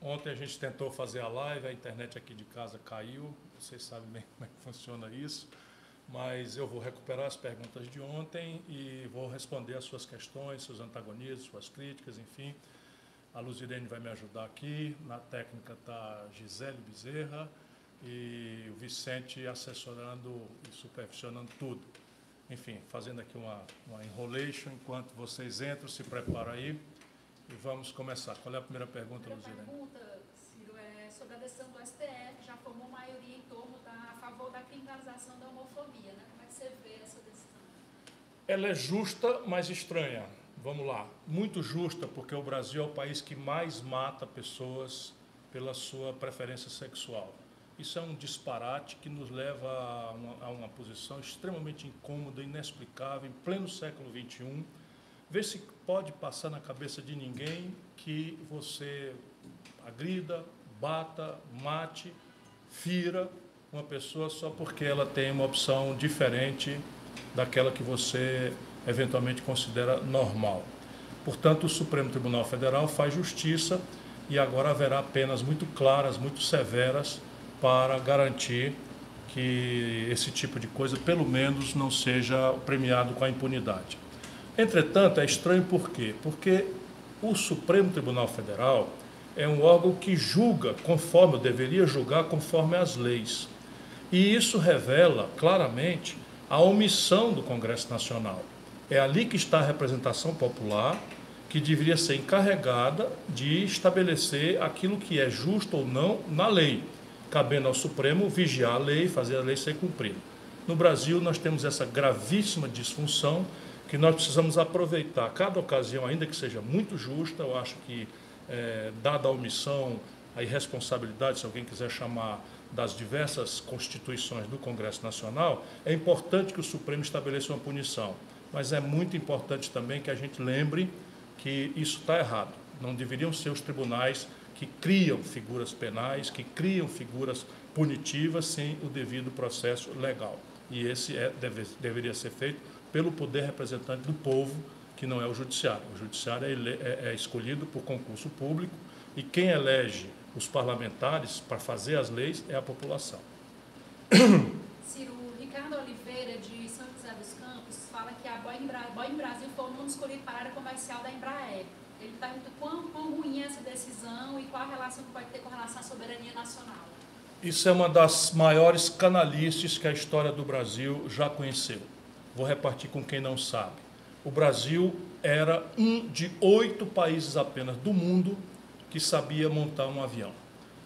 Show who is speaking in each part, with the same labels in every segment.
Speaker 1: Ontem a gente tentou fazer a live, a internet aqui de casa caiu, vocês sabem bem como é que funciona isso, mas eu vou recuperar as perguntas de ontem e vou responder as suas questões, seus antagonismos, suas críticas, enfim. A Luzirene vai me ajudar aqui, na técnica está Gisele Bezerra e o Vicente assessorando e supervisionando tudo. Enfim, fazendo aqui uma, uma enrolation enquanto vocês entram, se preparam aí. E vamos começar. Qual é a primeira pergunta,
Speaker 2: Luzirene? A primeira pergunta, Ciro, é sobre a decisão do STF, já formou maioria em torno da, a favor da criminalização da homofobia, né? Como é que você vê essa decisão?
Speaker 1: Ela é justa, mas estranha. Vamos lá. Muito justa, porque o Brasil é o país que mais mata pessoas pela sua preferência sexual. Isso é um disparate que nos leva a uma, a uma posição extremamente incômoda, inexplicável, em pleno século XXI Vê se pode passar na cabeça de ninguém que você agrida, bata, mate, fira uma pessoa só porque ela tem uma opção diferente daquela que você eventualmente considera normal. Portanto, o Supremo Tribunal Federal faz justiça e agora haverá penas muito claras, muito severas para garantir que esse tipo de coisa, pelo menos, não seja premiado com a impunidade. Entretanto, é estranho por quê? Porque o Supremo Tribunal Federal é um órgão que julga conforme, deveria julgar conforme as leis. E isso revela claramente a omissão do Congresso Nacional. É ali que está a representação popular, que deveria ser encarregada de estabelecer aquilo que é justo ou não na lei, cabendo ao Supremo vigiar a lei fazer a lei ser cumprida. No Brasil, nós temos essa gravíssima disfunção que nós precisamos aproveitar cada ocasião, ainda que seja muito justa, eu acho que, é, dada a omissão, a irresponsabilidade, se alguém quiser chamar, das diversas constituições do Congresso Nacional, é importante que o Supremo estabeleça uma punição. Mas é muito importante também que a gente lembre que isso está errado. Não deveriam ser os tribunais que criam figuras penais, que criam figuras punitivas sem o devido processo legal. E esse é, deve, deveria ser feito pelo poder representante do povo, que não é o judiciário. O judiciário é, é, é escolhido por concurso público e quem elege os parlamentares para fazer as leis é a população.
Speaker 2: Ciro, Ricardo Oliveira, de São José dos Campos, fala que a Boeing, Boeing Brasil foi o nome escolhido para a área comercial da Embraer. Ele pergunta quão, quão ruim é essa decisão e qual a relação que pode ter com relação à soberania nacional.
Speaker 1: Isso é uma das maiores canalices que a história do Brasil já conheceu. Vou repartir com quem não sabe. O Brasil era um de oito países apenas do mundo que sabia montar um avião.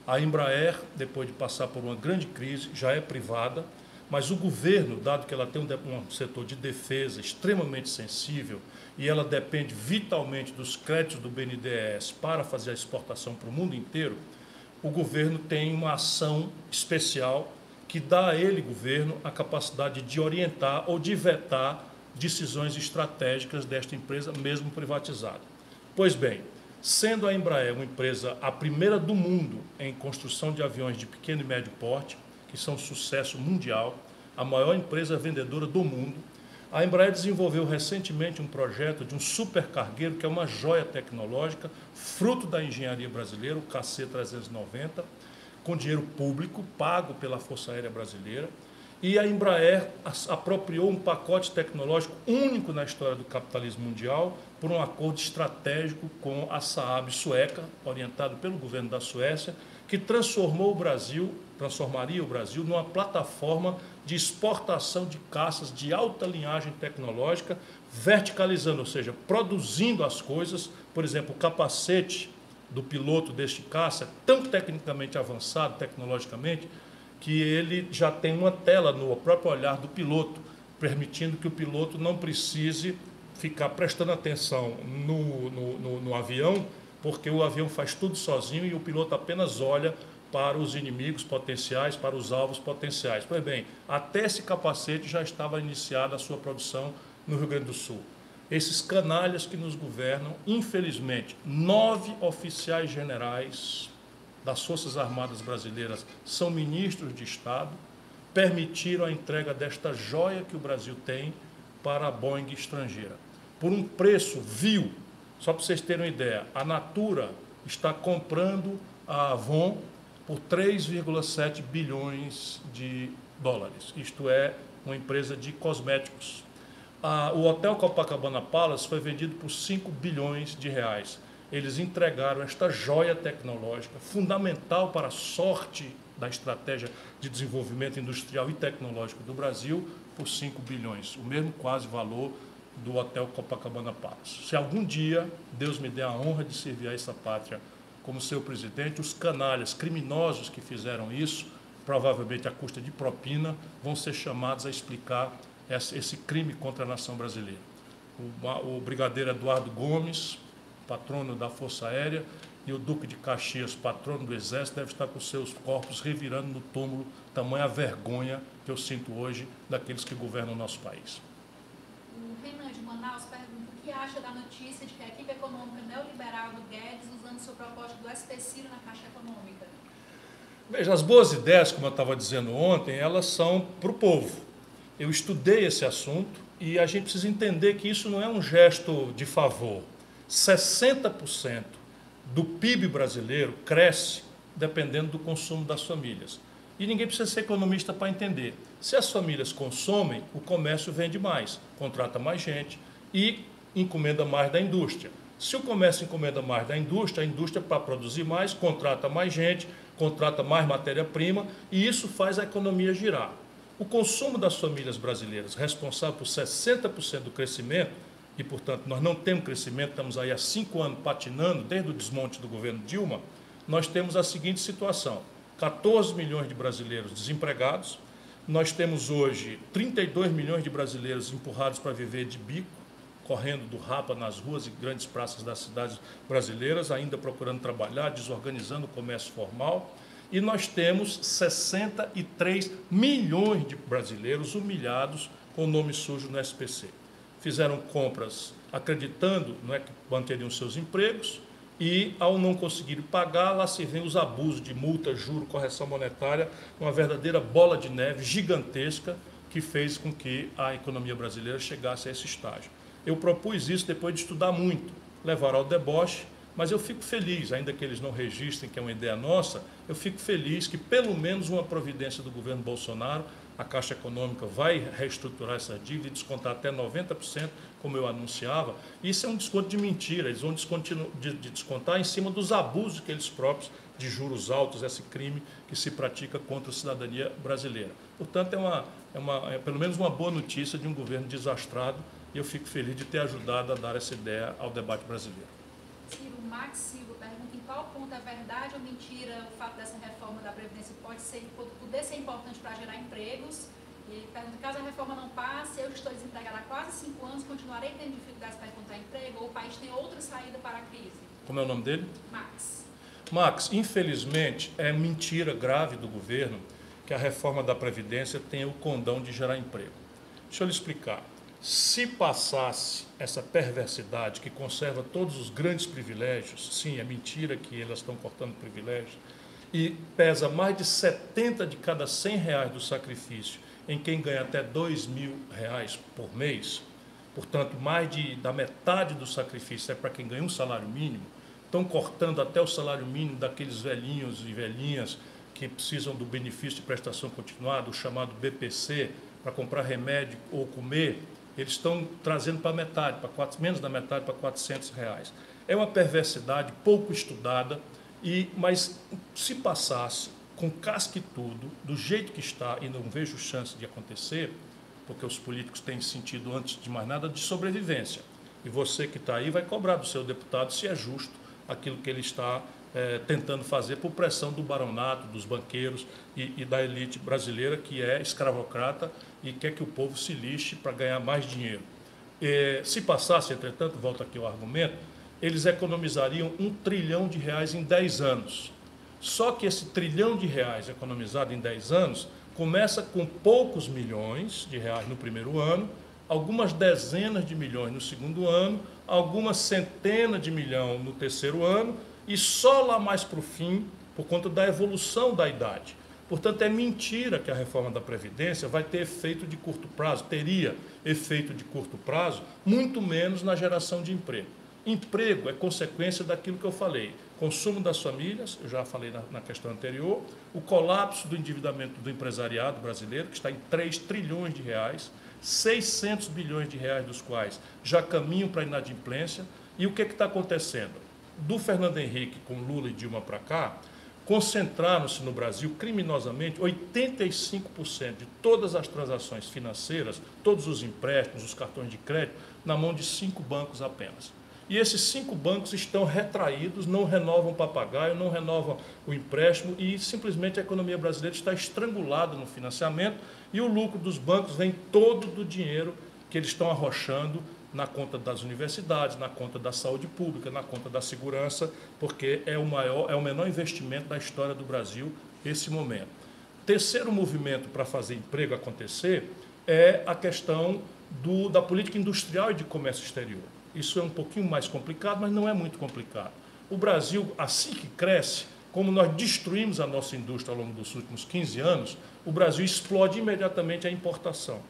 Speaker 1: A Embraer, depois de passar por uma grande crise, já é privada, mas o governo, dado que ela tem um, setor de defesa extremamente sensível e ela depende vitalmente dos créditos do BNDES para fazer a exportação para o mundo inteiro, o governo tem uma ação especial que dá a ele, governo, a capacidade de orientar ou de vetar decisões estratégicas desta empresa, mesmo privatizada. Pois bem, sendo a Embraer uma empresa a primeira do mundo em construção de aviões de pequeno e médio porte, que são sucesso mundial, a maior empresa vendedora do mundo, a Embraer desenvolveu recentemente um projeto de um supercargueiro que é uma joia tecnológica, fruto da engenharia brasileira, o KC-390, com dinheiro público pago pela Força Aérea Brasileira. E a Embraer apropriou um pacote tecnológico único na história do capitalismo mundial por um acordo estratégico com a Saab sueca, orientado pelo governo da Suécia, que transformou o Brasil, transformaria o Brasil numa plataforma de exportação de caças de alta linhagem tecnológica, verticalizando, ou seja, produzindo as coisas, por exemplo, o capacete do piloto deste caça, tão tecnicamente avançado, tecnologicamente, que ele já tem uma tela no próprio olhar do piloto, permitindo que o piloto não precise ficar prestando atenção no, no, no, no avião, porque o avião faz tudo sozinho e o piloto apenas olha para os inimigos potenciais, para os alvos potenciais. Pois bem, até esse capacete já estava iniciada a sua produção no Rio Grande do Sul esses canalhas que nos governam, infelizmente, nove oficiais generais das Forças Armadas Brasileiras são ministros de Estado, permitiram a entrega desta joia que o Brasil tem para a Boeing estrangeira. Por um preço vil, só para vocês terem uma ideia, a Natura está comprando a Avon por 3,7 bilhões de dólares. Isto é, uma empresa de cosméticos. o Hotel Copacabana Palace foi vendido por 5 bilhões de reais. Eles entregaram esta joia tecnológica, fundamental para a sorte da estratégia de desenvolvimento industrial e tecnológico do Brasil, por 5 bilhões, o mesmo quase valor do Hotel Copacabana Palace. Se algum dia Deus me der a honra de servir a essa pátria como seu presidente, os canalhas criminosos que fizeram isso, provavelmente à custa de propina, vão ser chamados a explicar esse crime contra a nação brasileira. O, brigadeiro Eduardo Gomes, patrono da Força Aérea, e o Duque de Caxias, patrono do Exército, deve estar com seus corpos revirando no túmulo, tamanha vergonha que eu sinto hoje daqueles que governam o nosso país.
Speaker 2: O Renan de Manaus pergunta o que acha da notícia de que a equipe econômica neoliberal do Guedes usando sua proposta do SP Ciro na Caixa Econômica.
Speaker 1: Veja, as boas ideias, como eu estava dizendo ontem, elas são para o povo. Eu estudei esse assunto e a gente precisa entender que isso não é um gesto de favor. 60% do PIB brasileiro cresce dependendo do consumo das famílias. E ninguém precisa ser economista para entender. Se as famílias consomem, o comércio vende mais, contrata mais gente e encomenda mais da indústria. Se o comércio encomenda mais da indústria, a indústria, para produzir mais, contrata mais gente, contrata mais matéria-prima e isso faz a economia girar. O consumo das famílias brasileiras, responsável por 60% do crescimento, e, portanto, nós não temos crescimento, estamos aí há cinco anos patinando, desde o desmonte do governo Dilma, nós temos a seguinte situação: 14 milhões de brasileiros desempregados, nós temos hoje 32 milhões de brasileiros empurrados para viver de bico, correndo do rapa nas ruas e grandes praças das cidades brasileiras, ainda procurando trabalhar, desorganizando o comércio formal. E nós temos 63 milhões de brasileiros humilhados com nome sujo no SPC fizeram compras acreditando não é, que manteriam seus empregos e, ao não conseguir pagar, lá se vem os abusos de multa, juro, correção monetária, uma verdadeira bola de neve gigantesca que fez com que a economia brasileira chegasse a esse estágio. Eu propus isso depois de estudar muito, levar ao deboche, mas eu fico feliz, ainda que eles não registrem que é uma ideia nossa, eu fico feliz que pelo menos uma providência do governo Bolsonaro a Caixa Econômica vai reestruturar essa dívida e descontar até 90%, como eu anunciava. Isso é um desconto de mentira, eles vão de, de descontar em cima dos abusos que eles próprios, de juros altos, esse crime que se pratica contra a cidadania brasileira. Portanto, é, uma, é, uma, é pelo menos uma boa notícia de um governo desastrado e eu fico feliz de ter ajudado a dar essa ideia ao debate brasileiro.
Speaker 2: Ciro Max em qual ponto é verdade ou mentira o fato dessa reforma da Previdência pode ser, poder ser importante para gerar empregos. E ele pergunta, caso a reforma não passe, eu estou desempregado há quase cinco anos, continuarei tendo dificuldades para encontrar emprego ou o país tem outra saída para a crise?
Speaker 1: Como é o nome dele?
Speaker 2: Max.
Speaker 1: Max, infelizmente, é mentira grave do governo que a reforma da Previdência tenha o condão de gerar emprego. Deixa eu lhe explicar. Se passasse essa perversidade que conserva todos os grandes privilégios, sim, é mentira que elas estão cortando privilégios, e pesa mais de 70 de cada 100 reais do sacrifício em quem ganha até 2 mil reais por mês, portanto, mais de, da metade do sacrifício é para quem ganha um salário mínimo, estão cortando até o salário mínimo daqueles velhinhos e velhinhas que precisam do benefício de prestação continuada, o chamado BPC, para comprar remédio ou comer, eles estão trazendo para metade, para quatro, menos da metade, para 400 reais. É uma perversidade pouco estudada, e mas se passasse com casca e tudo, do jeito que está, e não vejo chance de acontecer, porque os políticos têm sentido, antes de mais nada, de sobrevivência. E você que está aí vai cobrar do seu deputado se é justo aquilo que ele está é, tentando fazer por pressão do baronato, dos banqueiros e, e, da elite brasileira, que é escravocrata e quer que o povo se lixe para ganhar mais dinheiro. É, se passasse, entretanto, volta aqui ao argumento, eles economizariam um trilhão de reais em 10 anos. Só que esse trilhão de reais economizado em 10 anos começa com poucos milhões de reais no primeiro ano, algumas dezenas de milhões no segundo ano, algumas centenas de milhões no terceiro ano e só lá mais para o fim, por conta da evolução da idade. Portanto, é mentira que a reforma da Previdência vai ter efeito de curto prazo, teria efeito de curto prazo, muito menos na geração de emprego. Emprego é consequência daquilo que eu falei. Consumo das famílias, eu já falei na, na, questão anterior, o colapso do endividamento do empresariado brasileiro, que está em 3 trilhões de reais, 600 bilhões de reais dos quais já caminham para a inadimplência. E o que está acontecendo? Do Fernando Henrique com Lula e Dilma para cá, concentraram-se no Brasil criminosamente 85% de todas as transações financeiras, todos os empréstimos, os cartões de crédito, na mão de cinco bancos apenas. E esses cinco bancos estão retraídos, não renovam o papagaio, não renovam o empréstimo e simplesmente a economia brasileira está estrangulada no financiamento e o lucro dos bancos vem todo do dinheiro que eles estão arrochando na conta das universidades, na conta da saúde pública, na conta da segurança, porque é o maior, é o menor investimento da história do Brasil esse momento. Terceiro movimento para fazer emprego acontecer é a questão do, da política industrial e de comércio exterior. Isso é um pouquinho mais complicado, mas não é muito complicado. O Brasil, assim que cresce, como nós destruímos a nossa indústria ao longo dos últimos 15 anos, o Brasil explode imediatamente a importação.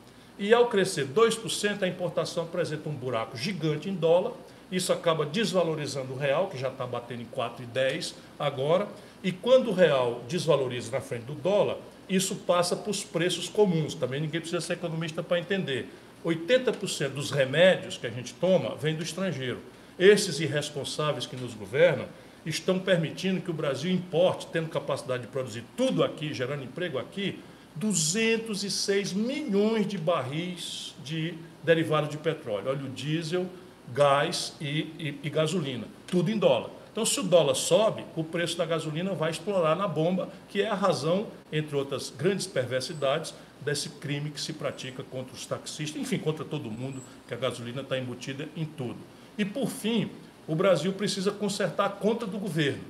Speaker 1: E ao crescer 2%, a importação apresenta um buraco gigante em dólar. Isso acaba desvalorizando o real, que já está batendo em 4,10 agora. E quando o real desvaloriza na frente do dólar, isso passa para os preços comuns. Também ninguém precisa ser economista para entender. 80% dos remédios que a gente toma vem do estrangeiro. Esses irresponsáveis que nos governam estão permitindo que o Brasil importe, tendo capacidade de produzir tudo aqui, gerando emprego aqui, 206 milhões de barris de derivados de petróleo, óleo diesel, gás e, e, e, gasolina, tudo em dólar. Então, se o dólar sobe, o preço da gasolina vai explorar na bomba, que é a razão, entre outras grandes perversidades, desse crime que se pratica contra os taxistas, enfim, contra todo mundo, que a gasolina está embutida em tudo. E, por fim, o Brasil precisa consertar a conta do governo.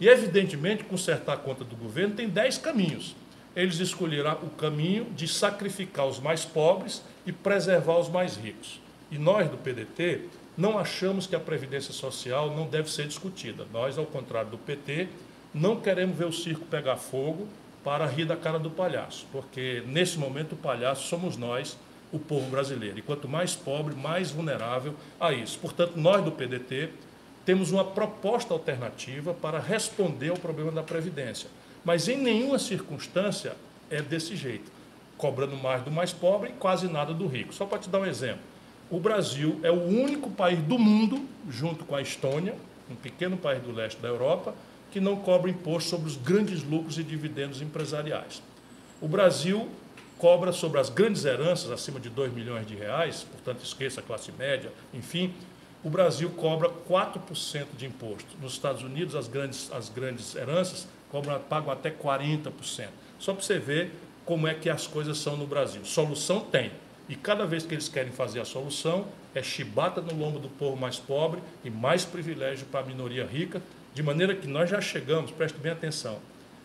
Speaker 1: E, evidentemente, consertar a conta do governo tem dez caminhos eles escolheram o caminho de sacrificar os mais pobres e preservar os mais ricos. E nós do PDT não achamos que a previdência social não deve ser discutida. Nós, ao contrário do PT, não queremos ver o circo pegar fogo para rir da cara do palhaço, porque nesse momento o palhaço somos nós, o povo brasileiro. E quanto mais pobre, mais vulnerável a isso. Portanto, nós do PDT temos uma proposta alternativa para responder ao problema da previdência mas em nenhuma circunstância é desse jeito, cobrando mais do mais pobre e quase nada do rico. Só para te dar um exemplo. O Brasil é o único país do mundo, junto com a Estônia, um pequeno país do leste da Europa, que não cobra imposto sobre os grandes lucros e dividendos empresariais. O Brasil cobra sobre as grandes heranças acima de 2 milhões de reais, portanto, esqueça a classe média, enfim, o Brasil cobra 4% de imposto. Nos Estados Unidos, as grandes, as grandes heranças cobram, pagam até 40%. Só para você ver como é que as coisas são no Brasil. Solução tem. E cada vez que eles querem fazer a solução, é chibata no lombo do povo mais pobre e mais privilégio para a minoria rica, de maneira que nós já chegamos, preste bem atenção,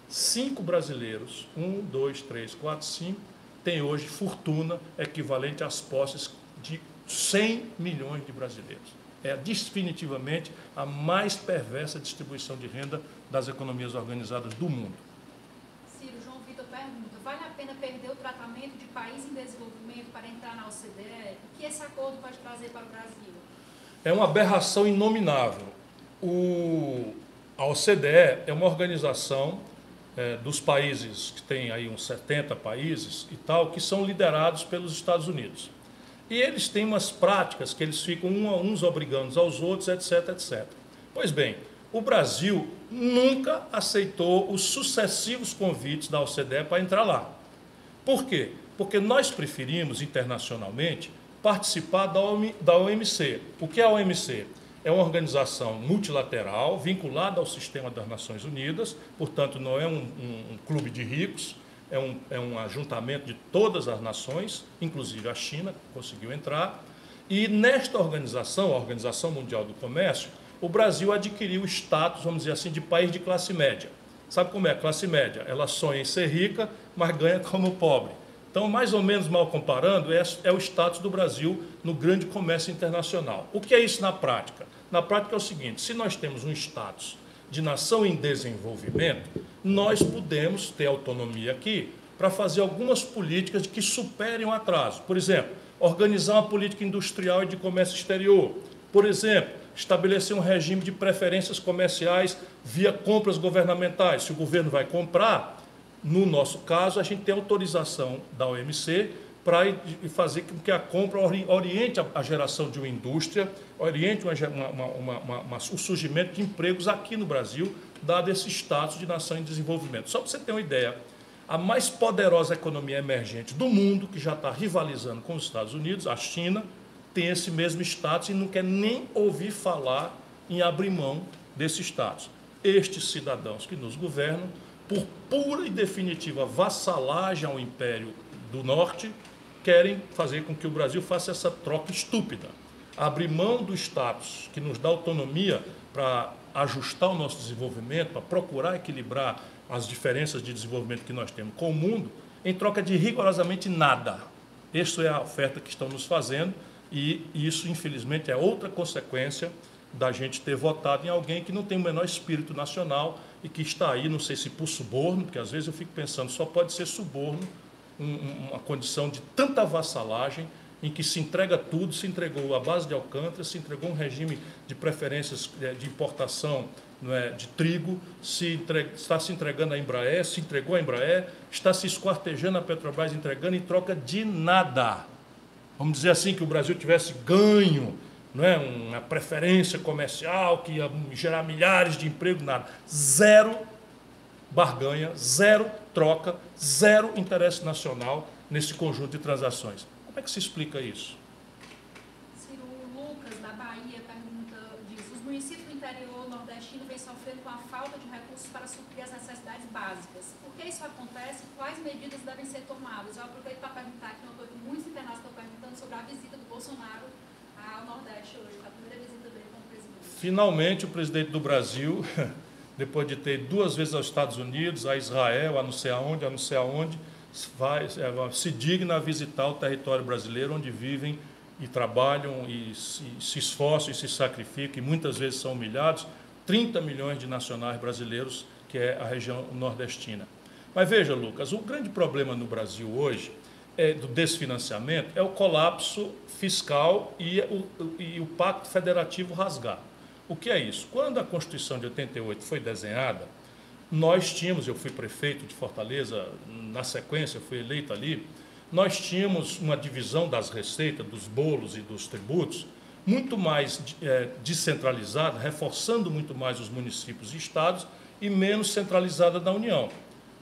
Speaker 1: cinco brasileiros, um, dois, três, quatro, cinco, têm hoje fortuna equivalente às posses de 100 milhões de brasileiros. É definitivamente a mais perversa distribuição de renda das economias organizadas do mundo.
Speaker 2: Ciro, João Vitor pergunta, vale a pena perder o tratamento de país em desenvolvimento para entrar na OCDE? O que esse acordo pode trazer para o Brasil?
Speaker 1: É uma aberração inominável. O, a OCDE é uma organização é, dos países, que tem aí uns 70 países e tal, que são liderados pelos Estados Unidos. E eles têm umas práticas que eles ficam uns obrigando aos outros, etc, etc. Pois bem, o Brasil nunca aceitou os sucessivos convites da OCDE para entrar lá. Por quê? Porque nós preferimos internacionalmente participar da OMC. O que é a OMC? É uma organização multilateral vinculada ao sistema das Nações Unidas, portanto, não é um, um, um clube de ricos, é um, é um ajuntamento de todas as nações, inclusive a China conseguiu entrar. E nesta organização, a Organização Mundial do Comércio, o Brasil adquiriu o status, vamos dizer assim, de país de classe média. Sabe como é a classe média? Ela sonha em ser rica, mas ganha como pobre. Então, mais ou menos mal comparando, é, é o status do Brasil no grande comércio internacional. O que é isso na prática? Na prática é o seguinte: se nós temos um status de nação em desenvolvimento, nós podemos ter autonomia aqui para fazer algumas políticas que superem o atraso. Por exemplo, organizar uma política industrial e de comércio exterior. Por exemplo, estabelecer um regime de preferências comerciais via compras governamentais. Se o governo vai comprar, no nosso caso, a gente tem autorização da OMC para fazer com que a compra oriente a geração de uma indústria, oriente uma, uma, uma, o surgimento de empregos aqui no Brasil, dado esse status de nação em desenvolvimento. Só para você ter uma ideia, a mais poderosa economia emergente do mundo, que já está rivalizando com os Estados Unidos, a China, tem esse mesmo status e não quer nem ouvir falar em abrir mão desse status. Estes cidadãos que nos governam, por pura e definitiva vassalagem ao Império do Norte, querem fazer com que o Brasil faça essa troca estúpida. Abrir mão do status que nos dá autonomia para ajustar o nosso desenvolvimento, para procurar equilibrar as diferenças de desenvolvimento que nós temos com o mundo, em troca de rigorosamente nada. Essa é a oferta que estão nos fazendo e isso, infelizmente, é outra consequência da gente ter votado em alguém que não tem o menor espírito nacional e que está aí, não sei se por suborno, porque às vezes eu fico pensando, só pode ser suborno, um, uma condição de tanta vassalagem em que se entrega tudo, se entregou a base de Alcântara, se entregou um regime de preferências eh, de importação é, de trigo, se entrega, está se entregando a Embraer, se entregou a Embraer, está se esquartejando a Petrobras, entregando em troca de nada. Vamos dizer assim, que o Brasil tivesse ganho, não é, uma preferência comercial que ia gerar milhares de empregos, nada. Zero barganha, zero troca, zero interesse nacional nesse conjunto de transações. Como é que se explica isso?
Speaker 2: Ciro Lucas, da Bahia, pergunta, diz, os municípios do interior nordestino vêm sofrendo com a falta de recursos para suprir as necessidades básicas. Por que isso acontece quais medidas devem ser tomadas? Eu aproveito para perguntar que muitos internautas estão perguntando sobre a visita do Bolsonaro ao Nordeste hoje, a primeira visita dele como presidente.
Speaker 1: Finalmente, o presidente do Brasil, depois de ter duas vezes aos Estados Unidos, a Israel, a não sei aonde, a não sei aonde, vai, é, se digna a visitar o território brasileiro, onde vivem e trabalham e se, se esforçam e se sacrificam, e muitas vezes são humilhados, 30 milhões de nacionais brasileiros, que é a região nordestina. Mas veja, Lucas, o grande problema no Brasil hoje é, do desfinanciamento é o colapso fiscal e o, e o pacto federativo rasgar. O que é isso? Quando a Constituição de 88 foi desenhada, nós tínhamos, eu fui prefeito de Fortaleza, na sequência fui eleito ali, nós tínhamos uma divisão das receitas, dos bolos e dos tributos, muito mais é, descentralizada, reforçando muito mais os municípios e estados e menos centralizada da União.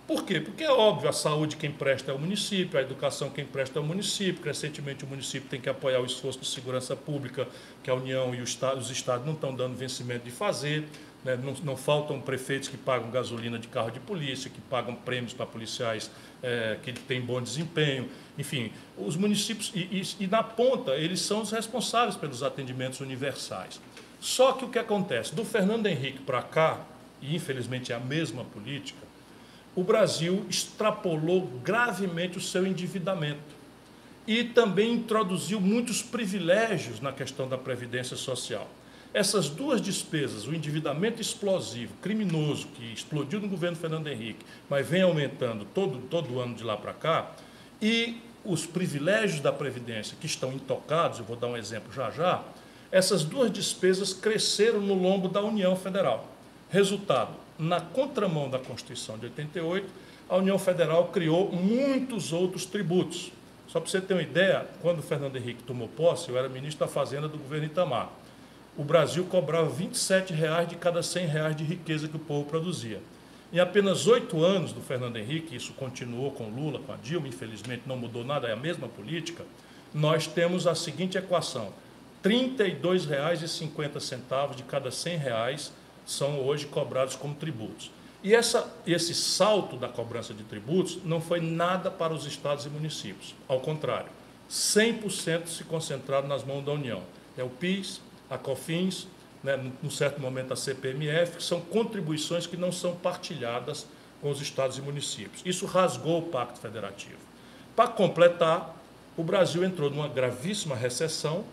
Speaker 1: Por quê? Porque é óbvio, a saúde quem presta é o município, a educação quem presta é o município, crescentemente o município tem que apoiar o esforço de segurança pública que a União e os estados não estão dando vencimento de fazer. Né? Não, não, faltam prefeitos que pagam gasolina de carro de polícia, que pagam prêmios para policiais é, que têm bom desempenho. Enfim, os municípios, e, e, e na ponta, eles são os responsáveis pelos atendimentos universais. Só que o que acontece? Do Fernando Henrique para cá, e infelizmente é a mesma política, o Brasil extrapolou gravemente o seu endividamento e também introduziu muitos privilégios na questão da previdência social. Essas duas despesas, o endividamento explosivo, criminoso, que explodiu no governo Fernando Henrique, mas vem aumentando todo, todo ano de lá para cá, e os privilégios da Previdência, que estão intocados, eu vou dar um exemplo já já, essas duas despesas cresceram no lombo da União Federal. Resultado, na contramão da Constituição de 88, a União Federal criou muitos outros tributos. Só para você ter uma ideia, quando Fernando Henrique tomou posse, eu era ministro da Fazenda do governo Itamar o Brasil cobrava 27 reais de cada 100 reais de riqueza que o povo produzia. Em apenas oito anos do Fernando Henrique, isso continuou com Lula, com a Dilma, infelizmente não mudou nada, é a mesma política, nós temos a seguinte equação: R$ 32,50 de cada 100 reais são hoje cobrados como tributos. E essa, esse salto da cobrança de tributos não foi nada para os estados e municípios. Ao contrário, 100% se concentraram nas mãos da União. É o PIS, a COFINS, né, num certo momento a CPMF, que são contribuições que não são partilhadas com os estados e municípios. Isso rasgou o Pacto Federativo. Para completar, o Brasil entrou numa gravíssima recessão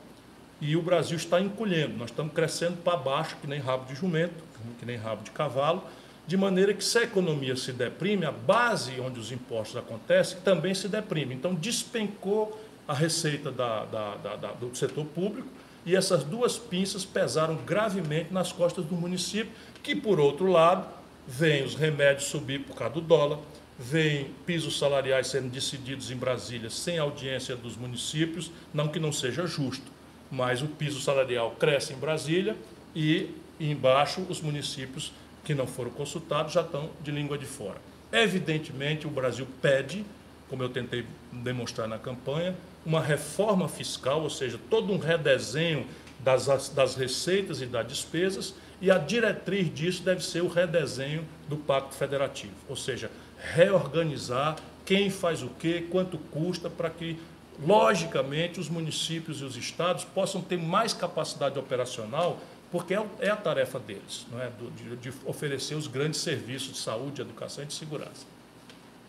Speaker 1: e o Brasil está encolhendo. Nós estamos crescendo para baixo, que nem rabo de jumento, que nem rabo de cavalo, de maneira que se a economia se deprime, a base onde os impostos acontecem também se deprime. Então, despencou a receita da, da, da, do setor público e essas duas pinças pesaram gravemente nas costas do município, que, por outro lado, vem os remédios subir por causa do dólar, vem pisos salariais sendo decididos em Brasília sem audiência dos municípios, não que não seja justo, mas o piso salarial cresce em Brasília e embaixo os municípios que não foram consultados já estão de língua de fora. Evidentemente, o Brasil pede, como eu tentei demonstrar na campanha, uma reforma fiscal, ou seja, todo um redesenho das, das receitas e das despesas, e a diretriz disso deve ser o redesenho do Pacto Federativo, ou seja, reorganizar quem faz o quê, quanto custa, para que, logicamente, os municípios e os estados possam ter mais capacidade operacional, porque é, é a tarefa deles, não é? de, de oferecer os grandes serviços de saúde, educação e de segurança.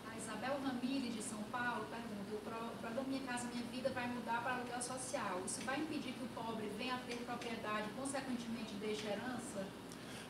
Speaker 2: A Isabel Ramírez, de São Paulo, pergunta: o programa Minha Casa Minha Vida vai mudar para aluguel social. Isso vai impedir que o pobre venha a ter propriedade, consequentemente deixe herança?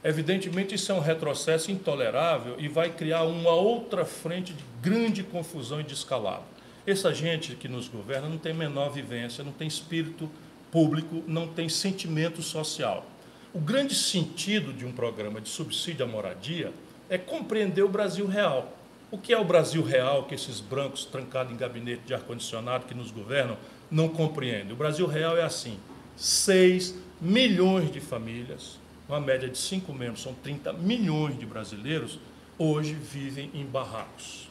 Speaker 1: Evidentemente, isso é um retrocesso intolerável e vai criar uma outra frente de grande confusão e descalabro. Essa gente que nos governa não tem menor vivência, não tem espírito público, não tem sentimento social. O grande sentido de um programa de subsídio à moradia é compreender o Brasil real. O que é o Brasil real que esses brancos trancados em gabinete de ar-condicionado que nos governam não compreendem? O Brasil real é assim: 6 milhões de famílias, uma média de 5 membros, são 30 milhões de brasileiros, hoje vivem em barracos,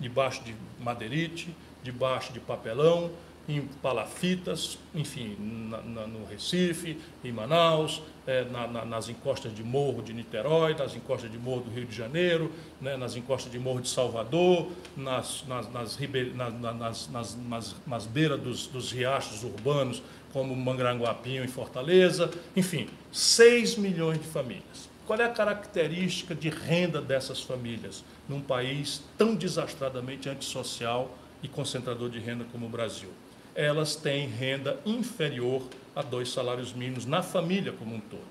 Speaker 1: debaixo de madeirite, debaixo de papelão, em palafitas, enfim, na, na, no Recife, em Manaus, é, na, nas encostas de morro de Niterói, nas encostas de morro do Rio de Janeiro, né, nas encostas de morro de Salvador, nas, nas, nas, nas, nas, beiras dos, dos riachos urbanos como Mangranguapinho em Fortaleza, enfim, 6 milhões de famílias. Qual é a característica de renda dessas famílias num país tão desastradamente antissocial e concentrador de renda como o Brasil? Elas têm renda inferior a dois salários mínimos na família como um todo.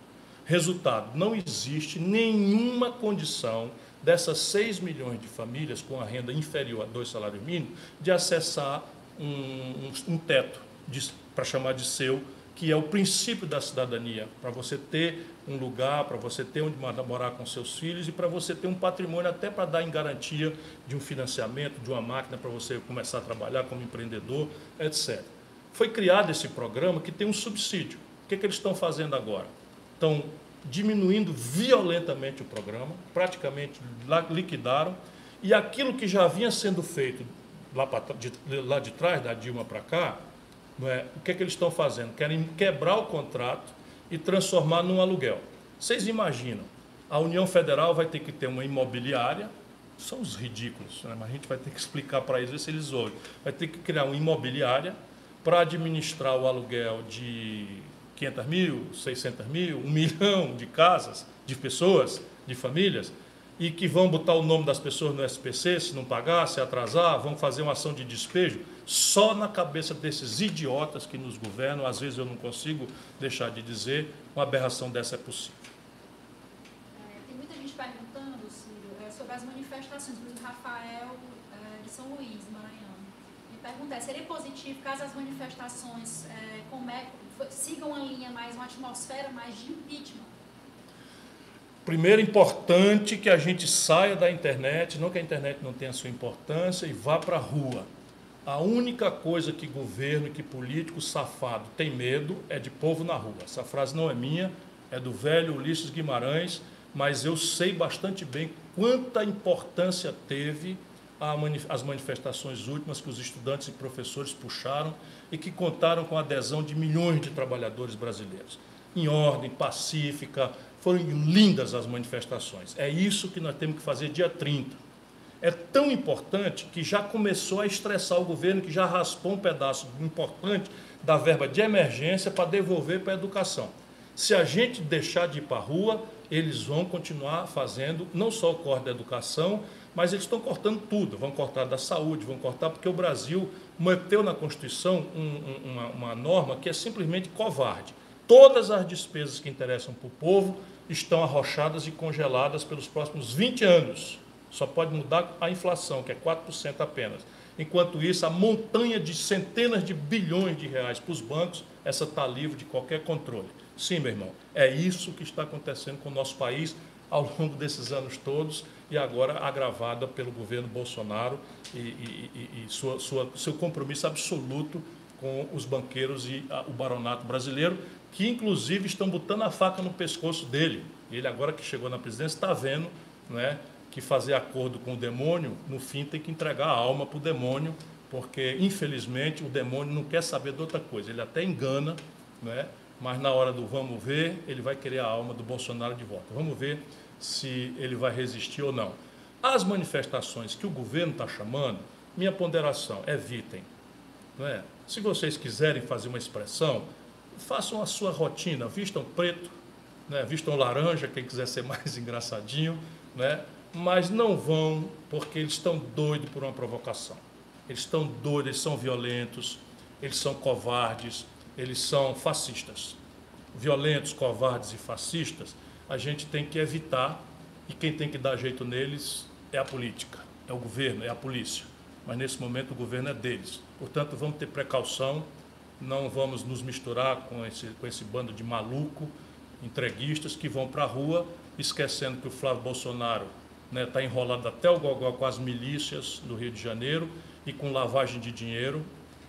Speaker 1: Resultado: não existe nenhuma condição dessas 6 milhões de famílias com a renda inferior a dois salários mínimos de acessar um, um, um teto para chamar de seu, que é o princípio da cidadania, para você ter um lugar, para você ter onde morar com seus filhos e para você ter um patrimônio até para dar em garantia de um financiamento, de uma máquina para você começar a trabalhar como empreendedor, etc. Foi criado esse programa que tem um subsídio. O que, é que eles estão fazendo agora? Estão diminuindo violentamente o programa, praticamente liquidaram, e aquilo que já vinha sendo feito lá, de, lá de trás, da Dilma para cá, é? O que, é que eles estão fazendo? Querem quebrar o contrato e transformar num aluguel. Vocês imaginam, a União Federal vai ter que ter uma imobiliária, são os ridículos, né? mas a gente vai ter que explicar para eles, ver se eles ouvem. Vai ter que criar uma imobiliária para administrar o aluguel de 500 mil, 600 mil, um milhão de casas, de pessoas, de famílias, e que vão botar o nome das pessoas no SPC se não pagar, se atrasar, vão fazer uma ação de despejo. Só na cabeça desses idiotas que nos governam, às vezes eu não consigo deixar de dizer, uma aberração dessa é possível.
Speaker 2: É, tem muita gente perguntando, Ciro, é, sobre as manifestações, do Rafael é, de São Luís, Maranhão. Me pergunta é, seria positivo caso as manifestações é, sigam a linha mais, uma atmosfera mais de impeachment?
Speaker 1: Primeiro, importante que a gente saia da internet, não que a internet não tenha sua importância, e vá para a rua a única coisa que governo e que político safado tem medo é de povo na rua. Essa frase não é minha, é do velho Ulisses Guimarães, mas eu sei bastante bem quanta importância teve as manifestações últimas que os estudantes e professores puxaram e que contaram com a adesão de milhões de trabalhadores brasileiros. Em ordem, pacífica, foram lindas as manifestações. É isso que nós temos que fazer dia 30 é tão importante que já começou a estressar o governo, que já raspou um pedaço importante da verba de emergência para devolver para a educação. Se a gente deixar de ir para a rua, eles vão continuar fazendo não só o corte da educação, mas eles estão cortando tudo. Vão cortar da saúde, vão cortar porque o Brasil meteu na Constituição um, um, uma, uma norma que é simplesmente covarde. Todas as despesas que interessam para o povo estão arrochadas e congeladas pelos próximos 20 anos. Só pode mudar a inflação, que é 4% apenas. Enquanto isso, a montanha de centenas de bilhões de reais para os bancos, essa está livre de qualquer controle. Sim, meu irmão, é isso que está acontecendo com o nosso país ao longo desses anos todos e agora agravada pelo governo Bolsonaro e, e, e sua, sua, seu compromisso absoluto com os banqueiros e a, o baronato brasileiro, que inclusive estão botando a faca no pescoço dele. Ele agora que chegou na presidência está vendo né, que fazer acordo com o demônio, no fim tem que entregar a alma para o demônio, porque infelizmente o demônio não quer saber de outra coisa. Ele até engana, né, mas na hora do vamos ver, ele vai querer a alma do Bolsonaro de volta. Vamos ver se ele vai resistir ou não. As manifestações que o governo está chamando, minha ponderação, evitem. É? Se vocês quiserem fazer uma expressão, façam a sua rotina, vistam preto, né? vistam laranja, quem quiser ser mais engraçadinho, né? mas não vão porque eles estão doidos por uma provocação. Eles estão doidos, eles são violentos, eles são covardes, eles são fascistas. Violentos, covardes e fascistas a gente tem que evitar, e quem tem que dar jeito neles é a política, é o governo, é a polícia. Mas nesse momento o governo é deles. Portanto, vamos ter precaução, não vamos nos misturar com esse, com esse bando de maluco, entreguistas que vão para a rua, esquecendo que o Flávio Bolsonaro está né, tá enrolado até o gogó com as milícias do Rio de Janeiro e com lavagem de dinheiro.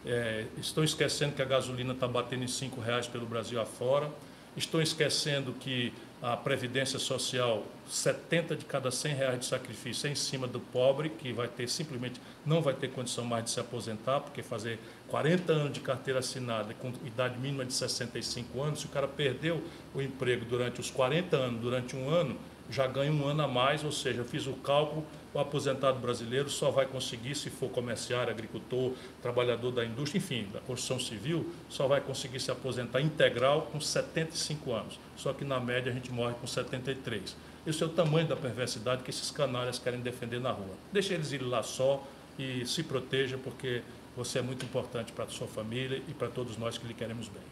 Speaker 1: É, estão esquecendo que a gasolina está batendo em cinco reais pelo Brasil afora. Estão esquecendo que a Previdência Social, 70 de cada 100 reais de sacrifício é em cima do pobre, que vai ter simplesmente, não vai ter condição mais de se aposentar, porque fazer 40 anos de carteira assinada com idade mínima de 65 anos, se o cara perdeu o emprego durante os 40 anos, durante um ano, já ganha um ano a mais, ou seja, eu fiz o cálculo, o aposentado brasileiro só vai conseguir, se for comerciário, agricultor, trabalhador da indústria, enfim, da construção civil, só vai conseguir se aposentar integral com 75 anos. Só que na média a gente morre com 73. Esse é o tamanho da perversidade que esses canalhas querem defender na rua. Deixe eles irem lá só e se proteja, porque você é muito importante para a sua família e para todos nós que lhe queremos bem.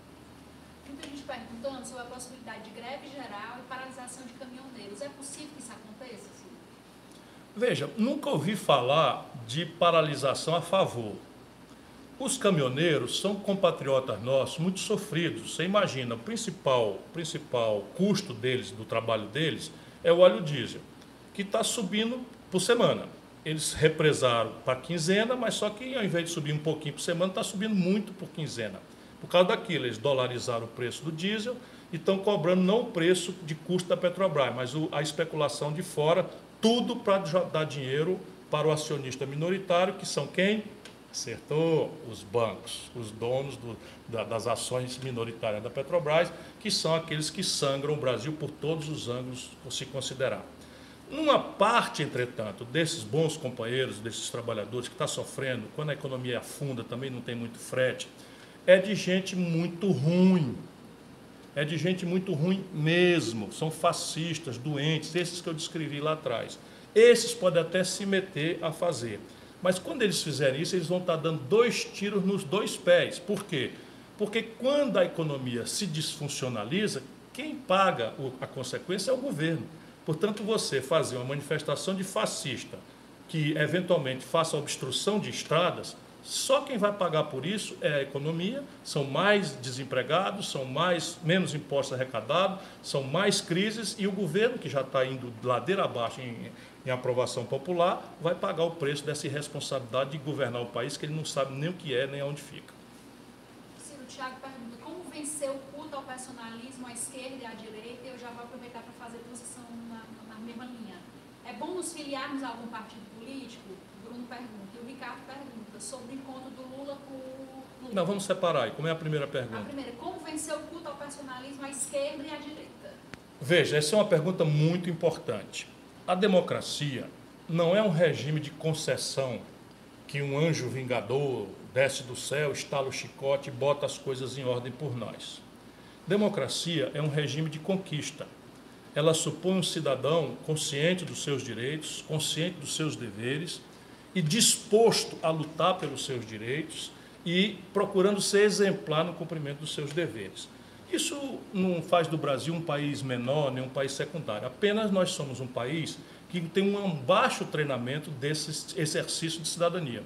Speaker 2: Muita gente perguntando sobre a possibilidade de greve geral e paralisação de caminhoneiros. É possível que isso aconteça?
Speaker 1: Veja, nunca ouvi falar de paralisação a favor. Os caminhoneiros são compatriotas nossos muito sofridos. Você imagina, o principal, principal custo deles, do trabalho deles, é o óleo diesel, que está subindo por semana. Eles represaram para quinzena, mas só que ao invés de subir um pouquinho por semana, está subindo muito por quinzena. Por causa daquilo, eles dolarizaram o preço do diesel e estão cobrando não o preço de custo da Petrobras, mas a especulação de fora tudo para dar dinheiro para o acionista minoritário, que são quem? Acertou os bancos, os donos do, da, das ações minoritárias da Petrobras, que são aqueles que sangram o Brasil por todos os ângulos se considerar. Uma parte, entretanto, desses bons companheiros, desses trabalhadores que está sofrendo, quando a economia afunda, também não tem muito frete, é de gente muito ruim, é de gente muito ruim mesmo, são fascistas, doentes, esses que eu descrevi lá atrás. Esses podem até se meter a fazer. Mas quando eles fizerem isso, eles vão estar dando dois tiros nos dois pés. Por quê? Porque quando a economia se desfuncionaliza, quem paga a consequência é o governo. Portanto, você fazer uma manifestação de fascista que eventualmente faça obstrução de estradas, só quem vai pagar por isso é a economia, são mais desempregados, são mais menos impostos arrecadados, são mais crises e o governo, que já está indo ladeira abaixo em, em aprovação popular, vai pagar o preço dessa irresponsabilidade de governar o país que ele não sabe nem o que é, nem aonde fica.
Speaker 2: Ciro, Tiago pergunta, como vencer o culto ao personalismo à esquerda e à direita? Eu já vou aproveitar para fazer posição na, na mesma linha. É bom nos filiarmos a algum partido político? Bruno pergunta. E o Ricardo pergunta sobre o encontro do Lula com o Lula.
Speaker 1: Não, vamos separar aí. Como é a primeira pergunta? A
Speaker 2: primeira, como vencer o culto ao personalismo à esquerda e à direita?
Speaker 1: Veja, essa é uma pergunta muito importante. A democracia não é um regime de concessão que um anjo vingador desce do céu, estala o chicote e bota as coisas em ordem por nós. Democracia é um regime de conquista. Ela supõe um cidadão consciente dos seus direitos, consciente dos seus deveres e disposto a lutar pelos seus direitos e procurando ser exemplar no cumprimento dos seus deveres. Isso não faz do Brasil um país menor, nem um país secundário. Apenas nós somos um país que tem um baixo treinamento desse exercício de cidadania.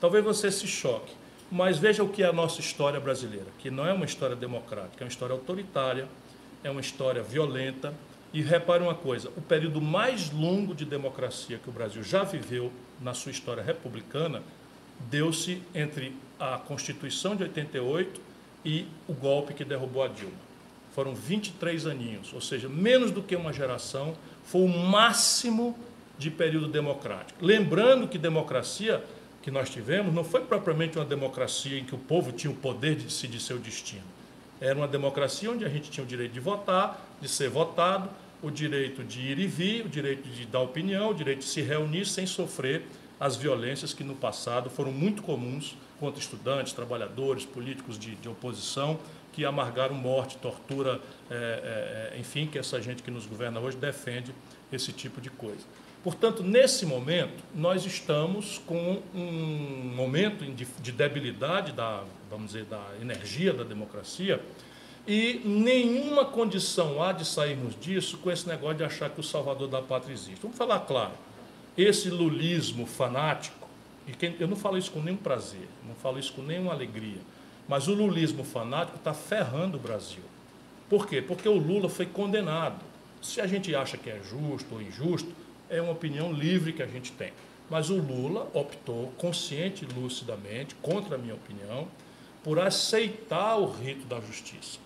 Speaker 1: Talvez você se choque, mas veja o que é a nossa história brasileira, que não é uma história democrática, é uma história autoritária, é uma história violenta. E repare uma coisa: o período mais longo de democracia que o Brasil já viveu na sua história republicana deu-se entre a Constituição de 88 e o golpe que derrubou a Dilma. Foram 23 aninhos, ou seja, menos do que uma geração, foi o máximo de período democrático. Lembrando que democracia que nós tivemos não foi propriamente uma democracia em que o povo tinha o poder de decidir seu destino. Era uma democracia onde a gente tinha o direito de votar, de ser votado, o direito de ir e vir, o direito de dar opinião, o direito de se reunir sem sofrer as violências que no passado foram muito comuns contra estudantes, trabalhadores, políticos de, de oposição, que amargaram morte, tortura, é, é, enfim, que essa gente que nos governa hoje defende esse tipo de coisa. Portanto, nesse momento, nós estamos com um momento de debilidade da, vamos dizer, da energia da democracia e nenhuma condição há de sairmos disso com esse negócio de achar que o salvador da pátria existe. Vamos falar claro, esse lulismo fanático, e quem, eu não falo isso com nenhum prazer, não falo isso com nenhuma alegria, mas o lulismo fanático está ferrando o Brasil. Por quê? Porque o Lula foi condenado. Se a gente acha que é justo ou injusto, é uma opinião livre que a gente tem. Mas o Lula optou, consciente e lucidamente, contra a minha opinião, por aceitar o rito da justiça.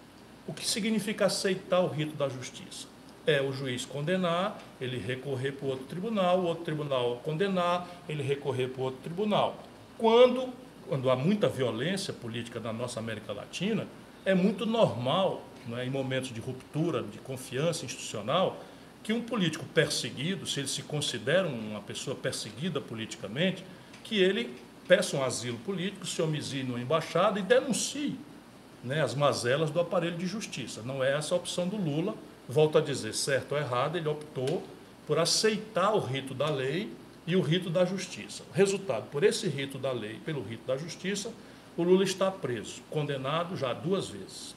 Speaker 1: O que significa aceitar o rito da justiça? É o juiz condenar, ele recorrer para outro tribunal, o outro tribunal condenar, ele recorrer para outro tribunal. Quando, quando há muita violência política na nossa América Latina, é muito normal, é, em momentos de ruptura, de confiança institucional, que um político perseguido, se ele se considera uma pessoa perseguida politicamente, que ele peça um asilo político, se homizie numa embaixada e denuncie né, as mazelas do aparelho de justiça. Não é essa a opção do Lula, volto a dizer, certo ou errado, ele optou por aceitar o rito da lei e o rito da justiça. Resultado, por esse rito da lei, pelo rito da justiça, o Lula está preso, condenado já duas vezes.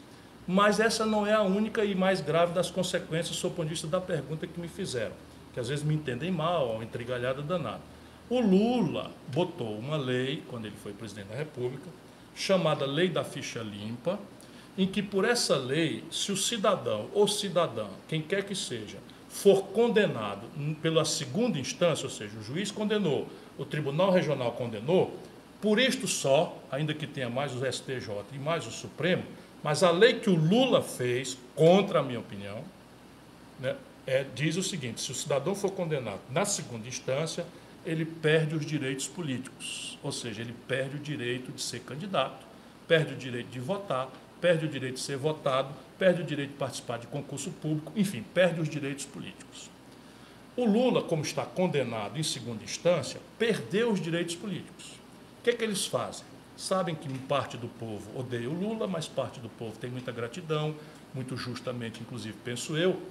Speaker 1: Mas essa não é a única e mais grave das consequências, sob o ponto de vista da pergunta que me fizeram, que às vezes me entendem mal, uma intrigalhada danada. O Lula botou uma lei, quando ele foi presidente da República, chamada Lei da Ficha Limpa, em que por essa lei, se o cidadão ou cidadã, quem quer que seja, for condenado pela segunda instância, ou seja, o juiz condenou, o Tribunal Regional condenou, por isto só, ainda que tenha mais o STJ e mais o Supremo, mas a lei que o Lula fez, contra a minha opinião, né, é, diz o seguinte: se o cidadão for condenado na segunda instância, ele perde os direitos políticos, ou seja, ele perde o direito de ser candidato, perde o direito de votar, perde o direito de ser votado, perde o direito de participar de concurso público, enfim, perde os direitos políticos. O Lula, como está condenado em segunda instância, perdeu os direitos políticos. O que, é que eles fazem? sabem que parte do povo odeia o Lula, mas parte do povo tem muita gratidão, muito justamente, inclusive, penso eu.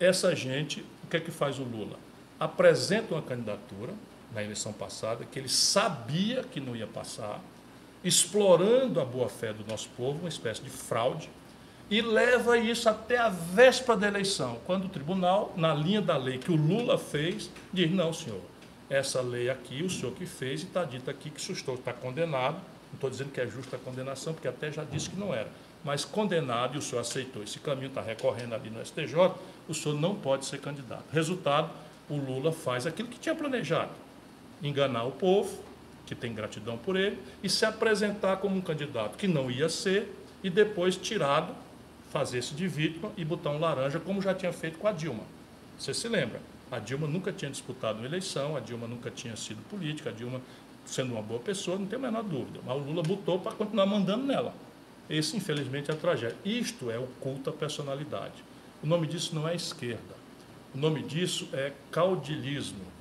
Speaker 1: Essa gente, o que é que faz o Lula? Apresenta uma candidatura na eleição passada que ele sabia que não ia passar, explorando a boa-fé do nosso povo, uma espécie de fraude, e leva isso até a véspera da eleição, quando o tribunal, na linha da lei que o Lula fez, diz: não, senhor, essa lei aqui, o senhor que fez, e está dito aqui que o senhor está condenado, não estou dizendo que é justa a condenação, porque até já disse que não era. Mas condenado, e o senhor aceitou esse caminho, está recorrendo ali no STJ, o senhor não pode ser candidato. Resultado, o Lula faz aquilo que tinha planejado: enganar o povo, que tem gratidão por ele, e se apresentar como um candidato que não ia ser, e depois tirado, fazer-se de vítima e botar um laranja, como já tinha feito com a Dilma. Você se lembra? A Dilma nunca tinha disputado uma eleição, a Dilma nunca tinha sido política, a Dilma sendo uma boa pessoa, não tem a menor dúvida. Mas o Lula botou para continuar mandando nela. Esse, infelizmente, é a tragédia. Isto é o culto à personalidade. O nome disso não é esquerda. O nome disso é caudilismo.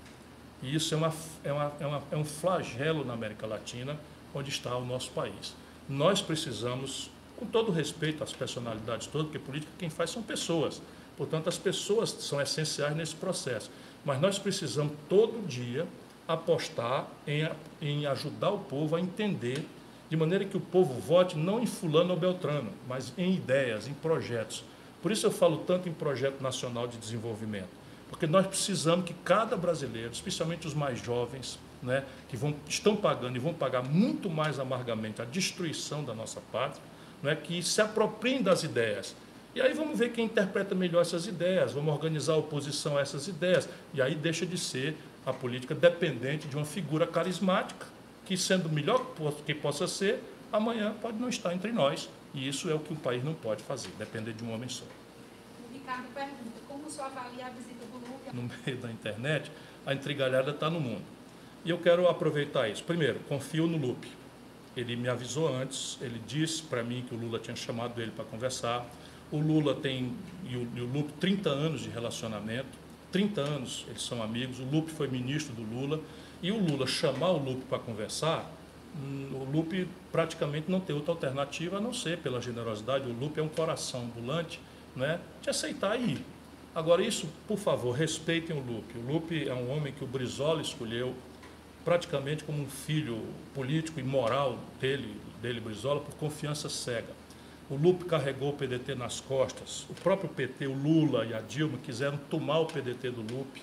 Speaker 1: E isso é, uma, é, uma, é, uma, é um flagelo na América Latina, onde está o nosso país. Nós precisamos, com todo respeito às personalidades todas, porque política quem faz são pessoas. Portanto, as pessoas são essenciais nesse processo. Mas nós precisamos todo dia apostar em, em ajudar o povo a entender, de maneira que o povo vote não em fulano ou beltrano, mas em ideias, em projetos. Por isso eu falo tanto em projeto nacional de desenvolvimento, Porque nós precisamos que cada brasileiro, especialmente os mais jovens, né, que vão, estão pagando e vão pagar muito mais amargamente a destruição da nossa pátria, né, que se apropriem das ideias. E aí vamos ver quem interpreta melhor essas ideias, vamos organizar a oposição a essas ideias. E aí deixa de ser a política dependente de uma figura carismática, que sendo melhor que possa ser, amanhã pode não estar entre nós. E isso é o que um país não pode fazer, depender de um homem só.
Speaker 2: O Ricardo pergunta, como o senhor avalia a visita?
Speaker 1: No meio da internet, a intrigalhada está no mundo. E eu quero aproveitar isso. Primeiro, confio no Lupe. Ele me avisou antes, ele disse para mim que o Lula tinha chamado ele para conversar. O Lula tem, e o, e o Lupe, 30 anos de relacionamento, 30 anos eles são amigos. O Lupe foi ministro do Lula. E o Lula chamar o Lupe para conversar, hum, o Lupe praticamente não tem outra alternativa a não ser pela generosidade. O Lupe é um coração ambulante, né, de aceitar ir. Agora, isso, por favor, respeitem o Lupe. O Lupe é um homem que o Brizola escolheu praticamente como um filho político e moral dele, dele Brizola, por confiança cega. O Lupe carregou o PDT nas costas. O próprio PT, o Lula e a Dilma quiseram tomar o PDT do Lupe,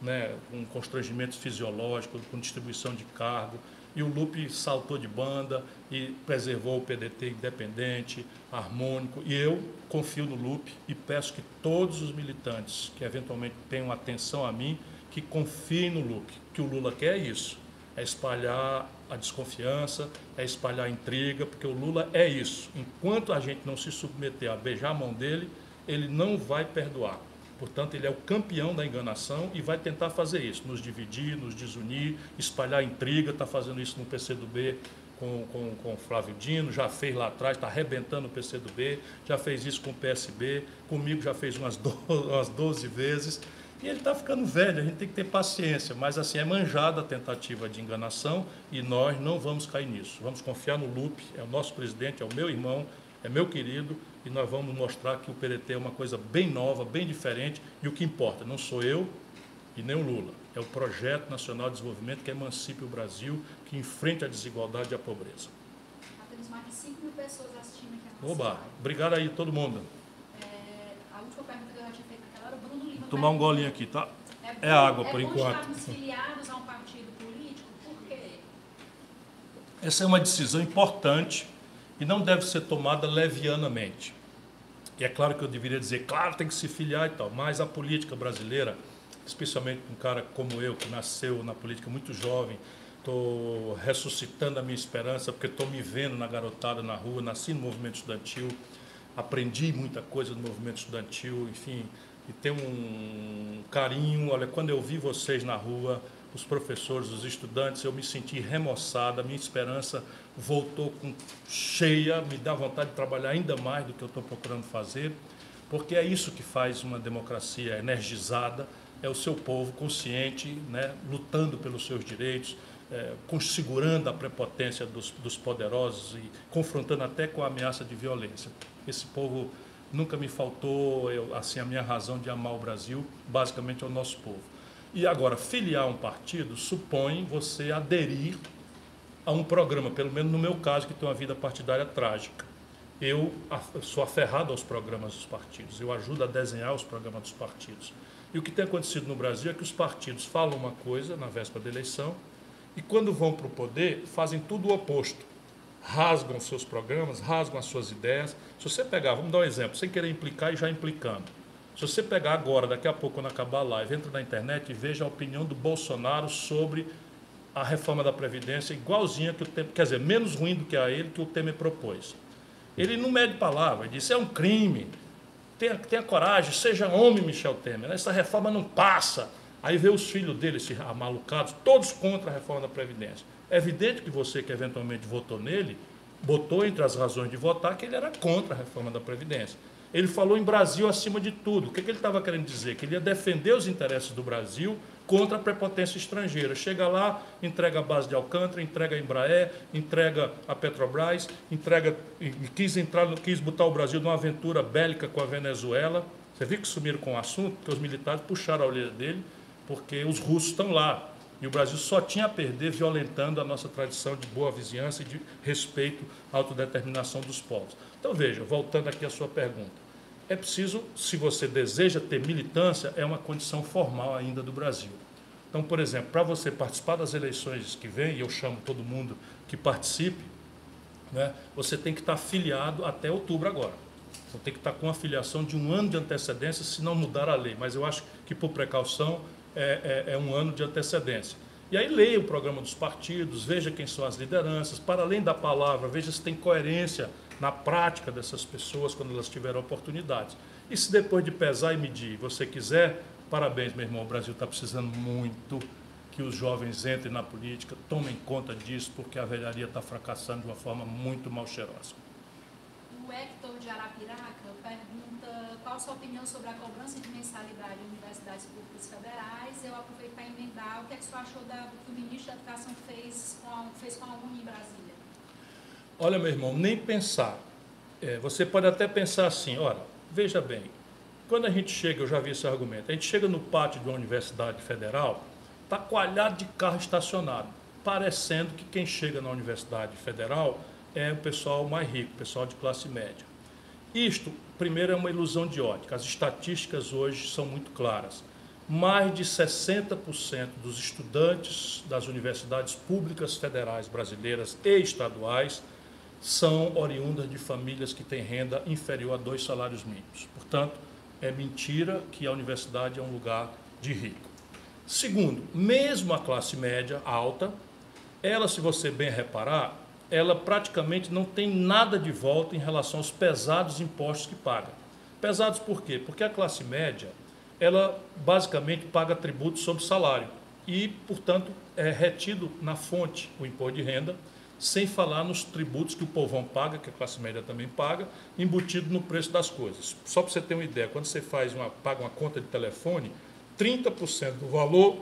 Speaker 1: né, com constrangimentos fisiológicos, com distribuição de cargo. E o Lupe saltou de banda e preservou o PDT independente, harmônico. E eu confio no Lupe e peço que todos os militantes que eventualmente tenham atenção a mim que confiem no Lula, que o Lula quer isso, é espalhar a desconfiança, é espalhar a intriga, porque o Lula é isso. Enquanto a gente não se submeter a beijar a mão dele, ele não vai perdoar. Portanto, ele é o campeão da enganação e vai tentar fazer isso, nos dividir, nos desunir, espalhar intriga, está fazendo isso no PCdoB com, com, com o Flávio Dino, já fez lá atrás, está arrebentando o PCdoB, já fez isso com o PSB, comigo já fez umas 12, umas 12 vezes. E ele está ficando velho, a gente tem que ter paciência, mas assim é manjada a tentativa de enganação e nós não vamos cair nisso. Vamos confiar no Lupe, é o nosso presidente, é o meu irmão, é meu querido e nós vamos mostrar que o PDT é uma coisa bem nova, bem diferente e o que importa não sou eu e nem o Lula, é o Projeto Nacional de Desenvolvimento que emancipe o Brasil, que enfrente a desigualdade e a pobreza.
Speaker 2: temos mais de 5 mil pessoas assistindo aqui a
Speaker 1: nossa Oba, obrigado aí todo mundo. tomar um golinho aqui, tá? É, é água
Speaker 2: é
Speaker 1: por enquanto.
Speaker 2: filiados a um partido político? Por quê?
Speaker 1: Essa é uma decisão importante e não deve ser tomada levianamente. E é claro que eu deveria dizer, claro, tem que se filiar e tal, mas a política brasileira, especialmente um cara como eu, que nasceu na política muito jovem, estou ressuscitando a minha esperança, porque estou me vendo na garotada na rua, nasci no movimento estudantil, aprendi muita coisa no movimento estudantil, enfim, e tem um carinho. Olha, quando eu vi vocês na rua, os professores, os estudantes, eu me senti remoçada, a minha esperança voltou com cheia, me dá vontade de trabalhar ainda mais do que eu estou procurando fazer, porque é isso que faz uma democracia energizada, é o seu povo consciente, né, lutando pelos seus direitos, é, segurando a prepotência dos, dos poderosos e confrontando até com a ameaça de violência. Esse povo nunca me faltou eu, assim a minha razão de amar o Brasil, basicamente ao nosso povo. E agora, filiar um partido supõe você aderir a um programa, pelo menos no meu caso, que tem uma vida partidária trágica. Eu sou aferrado aos programas dos partidos, eu ajudo a desenhar os programas dos partidos. E o que tem acontecido no Brasil é que os partidos falam uma coisa na véspera da eleição e, quando vão para o poder, fazem tudo o oposto rasgam seus programas, rasgam as suas ideias. Se você pegar, vamos dar um exemplo, sem querer implicar e já implicando. Se você pegar agora, daqui a pouco, quando acabar a live, entra na internet e veja a opinião do Bolsonaro sobre a reforma da Previdência, igualzinha que o Temer, quer dizer, menos ruim do que a ele que o Temer propôs. Ele não mede palavra, ele disse, é um crime, tenha, tenha coragem, seja homem, Michel Temer, essa reforma não passa. Aí vê os filhos dele, esses malucados, todos contra a reforma da Previdência. É evidente que você que eventualmente votou nele, botou entre as razões de votar que ele era contra a reforma da Previdência. Ele falou em Brasil acima de tudo. O que, que ele estava querendo dizer? Que ele ia defender os interesses do Brasil contra a prepotência estrangeira. Chega lá, entrega a base de Alcântara, entrega a Embraer, entrega a Petrobras, entrega, quis, entrar, quis botar o Brasil numa aventura bélica com a Venezuela. Você viu que sumiram com o assunto? Porque os militares puxaram a orelha dele, porque os russos estão lá. E o Brasil só tinha a perder violentando a nossa tradição de boa vizinhança e de respeito à autodeterminação dos povos. Então, veja, voltando aqui à sua pergunta. É preciso, se você deseja ter militância, é uma condição formal ainda do Brasil. Então, por exemplo, para você participar das eleições que vem, e eu chamo todo mundo que participe, né, você tem que estar afiliado até outubro agora. Então, tem que estar com a filiação de um ano de antecedência, se não mudar a lei. Mas eu acho que, por precaução, é, é, é um ano de antecedência. E aí leia o programa dos partidos, veja quem são as lideranças, para além da palavra, veja se tem coerência na prática dessas pessoas quando elas tiverem oportunidades. E se depois de pesar e medir você quiser, parabéns, meu irmão, o Brasil está precisando muito que os jovens entrem na política, tomem conta disso, porque a velharia está fracassando de uma forma muito mal cheirosa.
Speaker 2: O Hector de Arapiraca pergunta qual a sua opinião sobre a cobrança de mensalidade em universidades públicas federais. Eu aproveito para emendar o que, é que você achou do que o ministro da Educação fez com, fez com a UNI em.
Speaker 1: Olha, meu irmão, nem pensar. É, você pode até pensar assim, olha, veja bem, quando a gente chega, eu já vi esse argumento, a gente chega no pátio de uma universidade federal, está coalhado de carro estacionado, parecendo que quem chega na universidade federal é o pessoal mais rico, o pessoal de classe média. Isto, primeiro, é uma ilusão de ótica. As estatísticas hoje são muito claras. Mais de 60% dos estudantes das universidades públicas federais brasileiras e estaduais são oriundas de famílias que têm renda inferior a dois salários mínimos. Portanto, é mentira que a universidade é um lugar de rico. Segundo, mesmo a classe média alta, ela, se você bem reparar, ela praticamente não tem nada de volta em relação aos pesados impostos que paga. Pesados por quê? Porque a classe média, ela basicamente paga tributo sobre salário e, portanto, é retido na fonte o imposto de renda sem falar nos tributos que o povão paga, que a classe média também paga, embutido no preço das coisas. Só para você ter uma ideia, quando você faz uma, paga uma conta de telefone, 30% do valor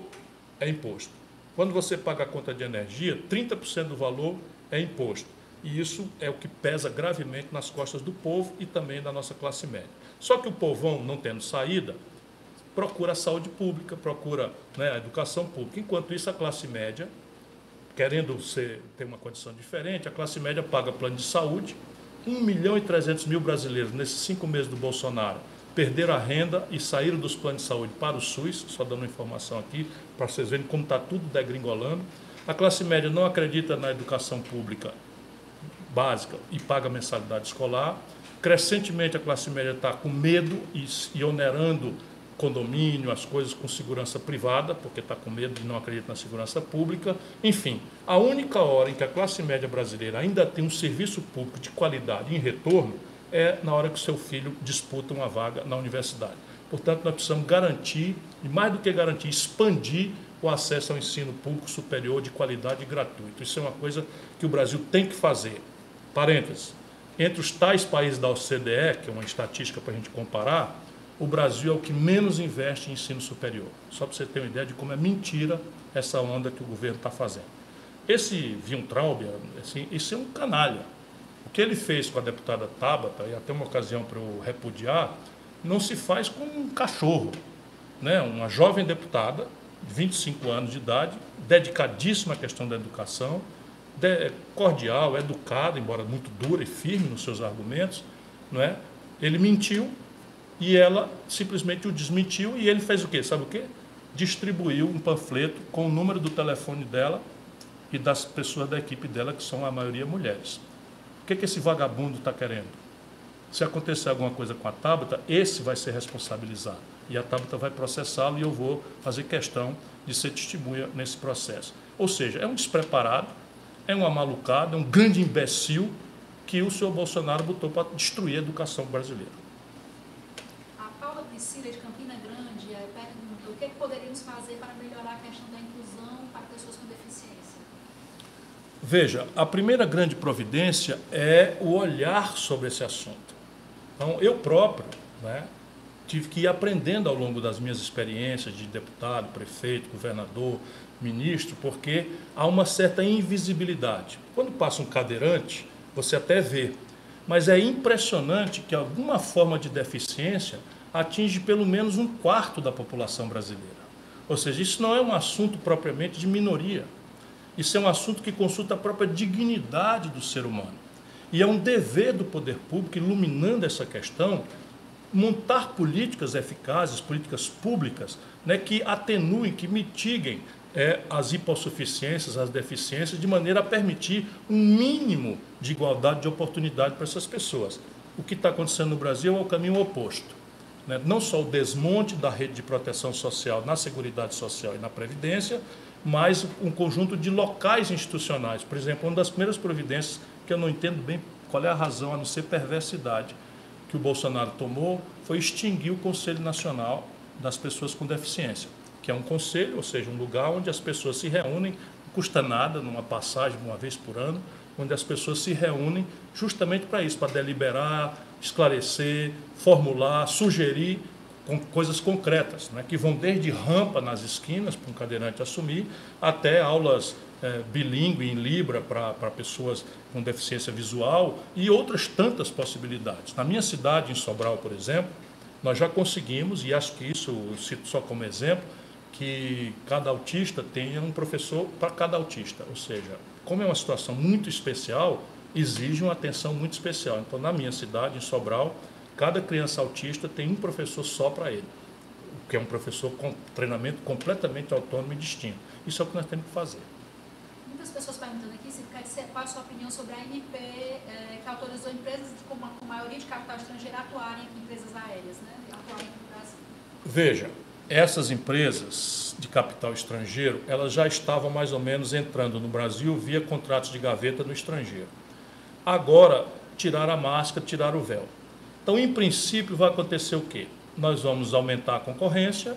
Speaker 1: é imposto. Quando você paga a conta de energia, 30% do valor é imposto. E isso é o que pesa gravemente nas costas do povo e também da nossa classe média. Só que o povão, não tendo saída, procura a saúde pública, procura né, a educação pública. Enquanto isso, a classe média querendo ser, ter uma condição diferente, a classe média paga plano de saúde. 1 milhão e 300 mil brasileiros, nesses cinco meses do Bolsonaro, perderam a renda e saíram dos planos de saúde para o SUS, só dando informação aqui, para vocês verem como está tudo degringolando. A classe média não acredita na educação pública básica e paga mensalidade escolar. Crescentemente, a classe média está com medo e onerando condomínio, as coisas com segurança privada, porque está com medo de não acreditar na segurança pública. Enfim, a única hora em que a classe média brasileira ainda tem um serviço público de qualidade em retorno é na hora que o seu filho disputa uma vaga na universidade. Portanto, nós precisamos garantir, e mais do que garantir, expandir o acesso ao ensino público superior de qualidade e gratuito. Isso é uma coisa que o Brasil tem que fazer. Parênteses. Entre os tais países da OCDE, que é uma estatística para a gente comparar, o Brasil é o que menos investe em ensino superior. Só para você ter uma ideia de como é mentira essa onda que o governo está fazendo. Esse Weintraub, assim, isso é um canalha. O que ele fez com a deputada Tabata, e até uma ocasião para eu repudiar, não se faz com um cachorro. Né? Uma jovem deputada, de 25 anos de idade, dedicadíssima à questão da educação, de, cordial, educada, embora muito dura e firme nos seus argumentos, não é? ele mentiu e ela simplesmente o desmentiu e ele fez o quê? Sabe o quê? Distribuiu um panfleto com o número do telefone dela e das pessoas da equipe dela, que são a maioria mulheres. O que, que esse vagabundo está querendo? Se acontecer alguma coisa com a Tabata, esse vai ser responsabilizado. E a Tabata vai processá-lo e eu vou fazer questão de ser testemunha nesse processo. Ou seja, é um despreparado, é um amalucado, é um grande imbecil que o senhor Bolsonaro botou para destruir a educação brasileira.
Speaker 2: Priscila de Campina Grande pergunta o que, é que poderíamos fazer para melhorar a questão da inclusão para pessoas com deficiência.
Speaker 1: Veja, a primeira grande providência é o olhar sobre esse assunto. Então, eu próprio né, tive que ir aprendendo ao longo das minhas experiências de deputado, prefeito, governador, ministro, porque há uma certa invisibilidade. Quando passa um cadeirante, você até vê, mas é impressionante que alguma forma de deficiência atinge pelo menos um quarto da população brasileira. Ou seja, isso não é um assunto propriamente de minoria. Isso é um assunto que consulta a própria dignidade do ser humano. E é um dever do poder público, iluminando essa questão, montar políticas eficazes, políticas públicas, né, que atenuem, que mitiguem é, as hipossuficiências, as deficiências, de maneira a permitir um mínimo de igualdade de oportunidade para essas pessoas. O que está acontecendo no Brasil é o caminho oposto. Né? Não só o desmonte da rede de proteção social na Seguridade Social e na Previdência, mas um conjunto de locais institucionais. Por exemplo, uma das primeiras providências que eu não entendo bem qual é a razão, a não ser perversidade, que o Bolsonaro tomou foi extinguir o Conselho Nacional das Pessoas com Deficiência, que é um conselho, ou seja, um lugar onde as pessoas se reúnem, não custa nada, numa passagem uma vez por ano, onde as pessoas se reúnem justamente para isso, para deliberar, esclarecer, formular, sugerir com coisas concretas, né, que vão desde rampa nas esquinas para um cadeirante assumir, até aulas é, bilíngue em Libra para pessoas com deficiência visual e outras tantas possibilidades. Na minha cidade, em Sobral, por exemplo, nós já conseguimos, e acho que isso eu cito só como exemplo, que cada autista tenha um professor para cada autista. Ou seja, como é uma situação muito especial, exige uma atenção muito especial. Então, na minha cidade, em Sobral, cada criança autista tem um professor só para ele, que é um professor com treinamento completamente autônomo e distinto. Isso é o que nós temos que fazer
Speaker 2: muitas pessoas perguntando aqui se qual é a sua opinião sobre a ANP, é, que autorizou empresas com, com maioria de capital estrangeiro a atuarem aqui, empresas aéreas, né? Atuarem no Brasil.
Speaker 1: Veja, essas empresas de capital estrangeiro, elas já estavam mais ou menos entrando no Brasil via contratos de gaveta no estrangeiro. Agora, tirar a máscara, tirar o véu. Então, em princípio, vai acontecer o quê? Nós vamos aumentar a concorrência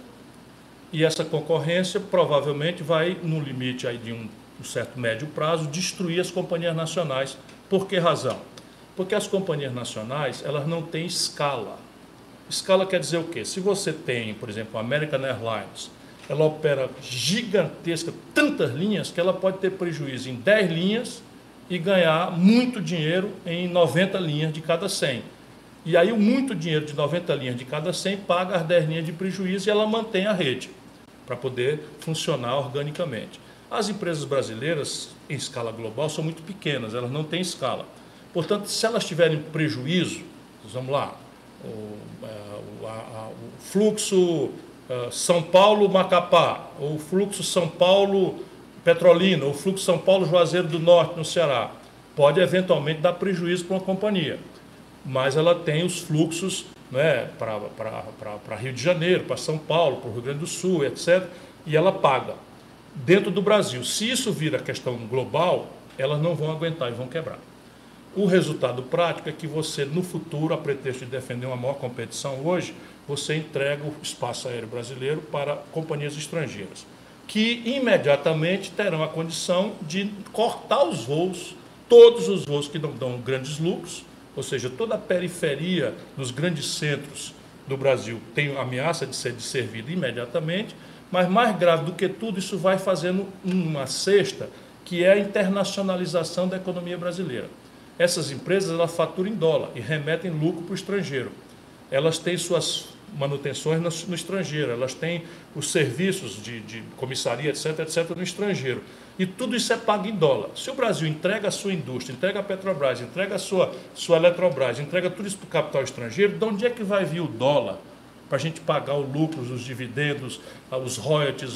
Speaker 1: e essa concorrência provavelmente vai, no limite aí de um um certo médio prazo, destruir as companhias nacionais. Por que razão? Porque as companhias nacionais elas não têm escala. Escala quer dizer o quê? Se você tem, por exemplo, a American Airlines, ela opera gigantesca, tantas linhas, que ela pode ter prejuízo em 10 linhas e ganhar muito dinheiro em 90 linhas de cada 100. E aí o muito dinheiro de 90 linhas de cada 100 paga as 10 linhas de prejuízo e ela mantém a rede para poder funcionar organicamente. As empresas brasileiras, em escala global, são muito pequenas, elas não têm escala. Portanto, se elas tiverem prejuízo, vamos lá, o, é, o, a, o fluxo São Paulo-Macapá, o fluxo São Paulo-Petrolina, o fluxo São Paulo-Juazeiro do Norte, no Ceará, pode eventualmente dar prejuízo para uma companhia. Mas ela tem os fluxos né, para Rio de Janeiro, para São Paulo, para o Rio Grande do Sul, etc. E ela paga dentro do Brasil. Se isso vira questão global, elas não vão aguentar e vão quebrar. O resultado prático é que você, no futuro, a pretexto de defender uma maior competição hoje, você entrega o espaço aéreo brasileiro para companhias estrangeiras, que imediatamente terão a condição de cortar os voos, todos os voos que não dão grandes lucros, ou seja, toda a periferia nos grandes centros do Brasil tem ameaça de ser servida imediatamente, mas mais grave do que tudo, isso vai fazendo uma cesta, que é a internacionalização da economia brasileira. Essas empresas elas faturam em dólar e remetem lucro para o estrangeiro. Elas têm suas manutenções no, no estrangeiro, elas têm os serviços de, de comissaria, etc., etc., no estrangeiro. E tudo isso é pago em dólar. Se o Brasil entrega a sua indústria, entrega a Petrobras, entrega a sua, sua Eletrobras, entrega tudo isso para o capital estrangeiro, de onde é que vai vir o dólar? para a gente pagar o lucro, os dividendos, os royalties,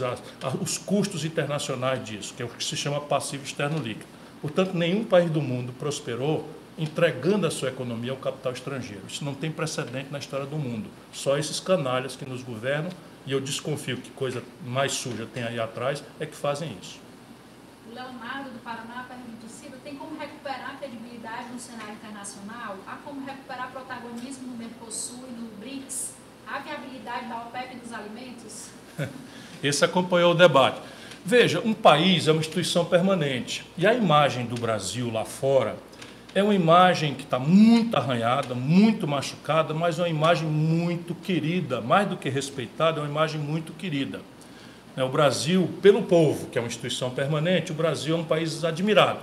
Speaker 1: os custos internacionais disso, que é o que se chama passivo externo líquido. Portanto, nenhum país do mundo prosperou entregando a sua economia ao capital estrangeiro. Isso não tem precedente na história do mundo. Só esses canalhas que nos governam, e eu desconfio que coisa mais suja tem aí atrás, é que fazem isso.
Speaker 2: O Leonardo do Paraná pergunta, Ciro, tem como recuperar a credibilidade no cenário internacional? Há como recuperar protagonismo no Mercosul e no BRICS? a viabilidade da OPEP dos alimentos?
Speaker 1: Esse acompanhou o debate. Veja, um país é uma instituição permanente. E a imagem do Brasil lá fora é uma imagem que está muito arranhada, muito machucada, mas é uma imagem muito querida, mais do que respeitada, é uma imagem muito querida. O Brasil, pelo povo, que é uma instituição permanente, o Brasil é um país admirado.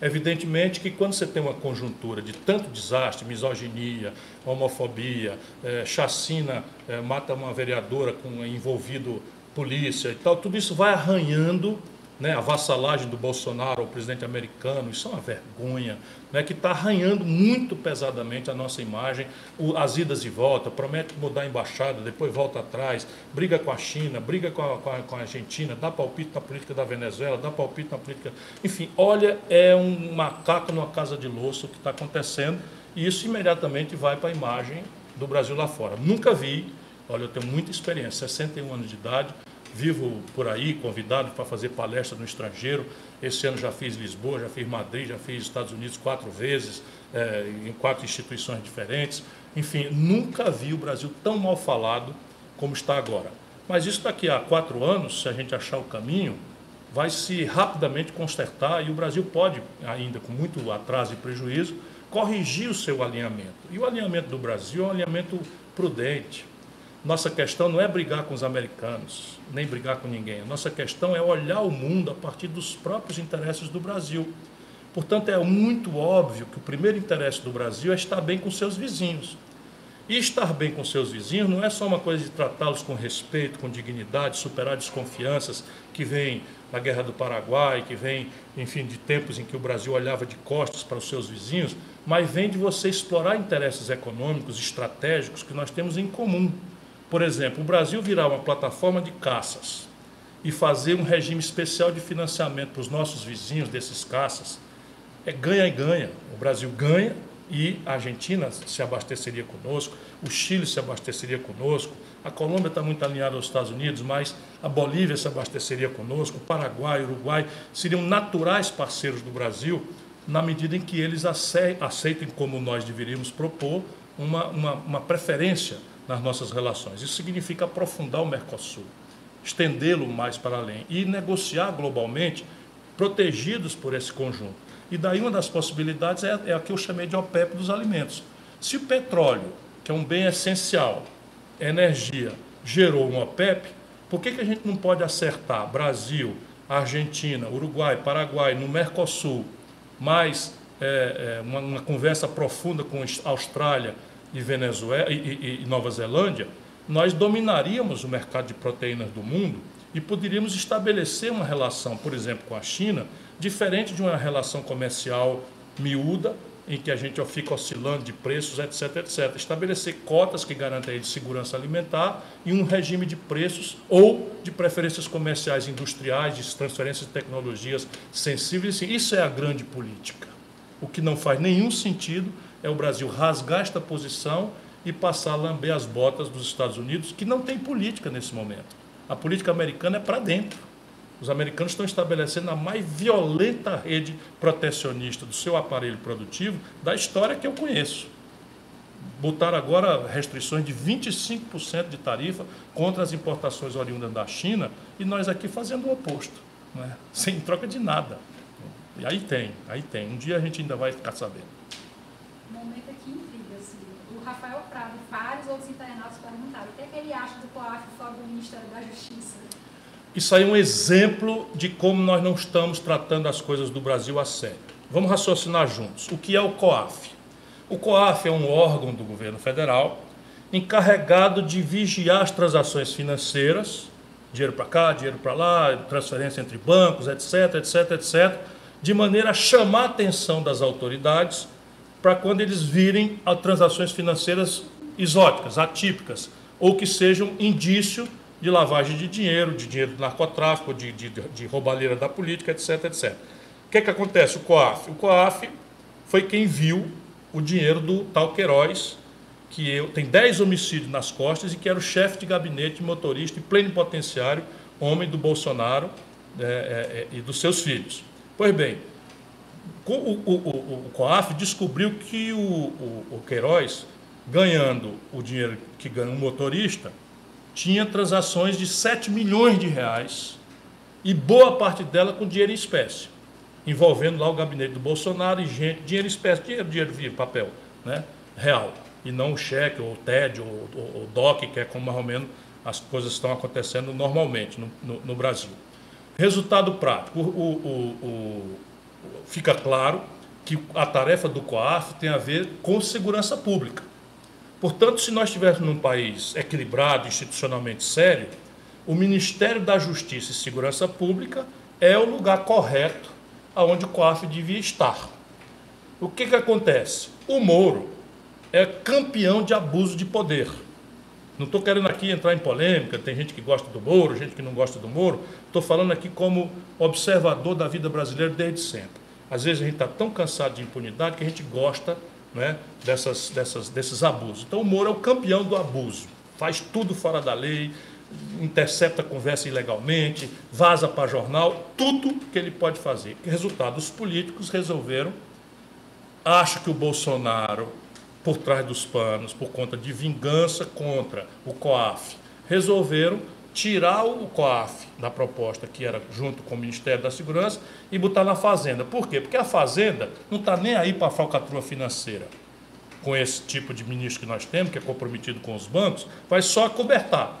Speaker 1: Evidentemente que quando você tem uma conjuntura de tanto desastre, misoginia, homofobia, é, chacina, é, mata uma vereadora com envolvido polícia e tal, tudo isso vai arranhando né, a vassalagem do Bolsonaro ao presidente americano, isso é uma vergonha, né, que está arranhando muito pesadamente a nossa imagem, o, as idas e voltas, promete mudar a embaixada, depois volta atrás, briga com a China, briga com a, com a, com a Argentina, dá palpite na política da Venezuela, dá palpite na política. Enfim, olha, é um macaco numa casa de louço que está acontecendo, e isso imediatamente vai para a imagem do Brasil lá fora. Nunca vi, olha, eu tenho muita experiência, 61 anos de idade, vivo por aí, convidado para fazer palestra no estrangeiro. Esse ano já fiz Lisboa, já fiz Madrid, já fiz Estados Unidos quatro vezes, é, em quatro instituições diferentes. Enfim, nunca vi o Brasil tão mal falado como está agora. Mas isso daqui a quatro anos, se a gente achar o caminho, vai se rapidamente consertar e o Brasil pode, ainda com muito atraso e prejuízo, corrigir o seu alinhamento. E o alinhamento do Brasil é um alinhamento prudente, nossa questão não é brigar com os americanos, nem brigar com ninguém. Nossa questão é olhar o mundo a partir dos próprios interesses do Brasil. Portanto, é muito óbvio que o primeiro interesse do Brasil é estar bem com seus vizinhos. E estar bem com seus vizinhos não é só uma coisa de tratá-los com respeito, com dignidade, superar desconfianças que vêm da Guerra do Paraguai, que vem, enfim, de tempos em que o Brasil olhava de costas para os seus vizinhos, mas vem de você explorar interesses econômicos, estratégicos que nós temos em comum. Por exemplo, o Brasil virar uma plataforma de caças e fazer um regime especial de financiamento para os nossos vizinhos desses caças, é ganha e ganha. O Brasil ganha e a Argentina se abasteceria conosco, o Chile se abasteceria conosco, a Colômbia está muito alinhada aos Estados Unidos, mas a Bolívia se abasteceria conosco, o Paraguai, o Uruguai seriam naturais parceiros do Brasil na medida em que eles aceitem, como nós deveríamos propor, uma, uma, uma preferência nas nossas relações. Isso significa aprofundar o Mercosul, estendê-lo mais para além e negociar globalmente, protegidos por esse conjunto. E daí uma das possibilidades é, é a que eu chamei de OPEP dos alimentos. Se o petróleo, que é um bem essencial, energia, gerou um OPEP, por que, que a gente não pode acertar Brasil, Argentina, Uruguai, Paraguai, no Mercosul, mais é, é, uma, uma conversa profunda com a Austrália, e Venezuela e, e, e Nova Zelândia, nós dominaríamos o mercado de proteínas do mundo e poderíamos estabelecer uma relação, por exemplo, com a China, diferente de uma relação comercial miúda, em que a gente fica oscilando de preços, etc, etc. Estabelecer cotas que garantem a segurança alimentar e um regime de preços ou de preferências comerciais industriais, de transferências de tecnologias sensíveis. Isso é a grande política. O que não faz nenhum sentido é o Brasil rasgar esta posição e passar a lamber as botas dos Estados Unidos, que não tem política nesse momento. A política americana é para dentro. Os americanos estão estabelecendo a mais violenta rede protecionista do seu aparelho produtivo da história que eu conheço. Botaram agora restrições de 25% de tarifa contra as importações oriundas da China e nós aqui fazendo o oposto, né? sem troca de nada. E aí tem, aí tem. Um dia a gente ainda vai ficar sabendo
Speaker 2: momento aqui intriga. Assim. O Rafael Prado e vários outros internautas perguntaram o que, é que ele acha do COAF do Ministério da Justiça.
Speaker 1: Isso aí é um exemplo de como nós não estamos tratando as coisas do Brasil a sério. Vamos raciocinar juntos. O que é o COAF? O COAF é um órgão do governo federal encarregado de vigiar as transações financeiras, dinheiro para cá, dinheiro para lá, transferência entre bancos, etc, etc, etc, de maneira a chamar a atenção das autoridades para quando eles virem a transações financeiras exóticas, atípicas, ou que sejam indício de lavagem de dinheiro, de dinheiro do narcotráfico, de, de, de roubalheira da política, etc, etc. O que, é que acontece? O COAF. O COAF foi quem viu o dinheiro do tal Queiroz, que eu, tem 10 homicídios nas costas e que era o chefe de gabinete, motorista e plenipotenciário, homem do Bolsonaro é, é, é, e dos seus filhos. Pois bem, o, o, o, o COAF descobriu que o, o, o Queiroz, ganhando o dinheiro que ganha um motorista, tinha transações de 7 milhões de reais e boa parte dela com dinheiro em espécie, envolvendo lá o gabinete do Bolsonaro e gente, dinheiro em espécie, dinheiro, dinheiro via papel, né, real, e não o cheque, ou o TED, ou o DOC, que é como mais ou menos as coisas estão acontecendo normalmente no, no, no Brasil. Resultado prático, o, o, fica claro que a tarefa do COAF tem a ver com segurança pública. Portanto, se nós estivéssemos num país equilibrado, institucionalmente sério, o Ministério da Justiça e Segurança Pública é o lugar correto aonde o COAF devia estar. O que, que acontece? O Moro é campeão de abuso de poder. Não estou querendo aqui entrar em polêmica, tem gente que gosta do Moro, gente que não gosta do Moro. Estou falando aqui como observador da vida brasileira desde sempre. Às vezes a gente está tão cansado de impunidade que a gente gosta né, dessas, dessas, desses abusos. Então o Moro é o campeão do abuso. Faz tudo fora da lei, intercepta conversa ilegalmente, vaza para jornal, tudo que ele pode fazer. Resultado, os políticos resolveram, acho que o Bolsonaro, por trás dos panos, por conta de vingança contra o COAF, resolveram tirar o COAF da proposta que era junto com o Ministério da Segurança e botar na Fazenda. Por quê? Porque a Fazenda não está nem aí para a falcatrua financeira. Com esse tipo de ministro que nós temos, que é comprometido com os bancos, vai só acobertar.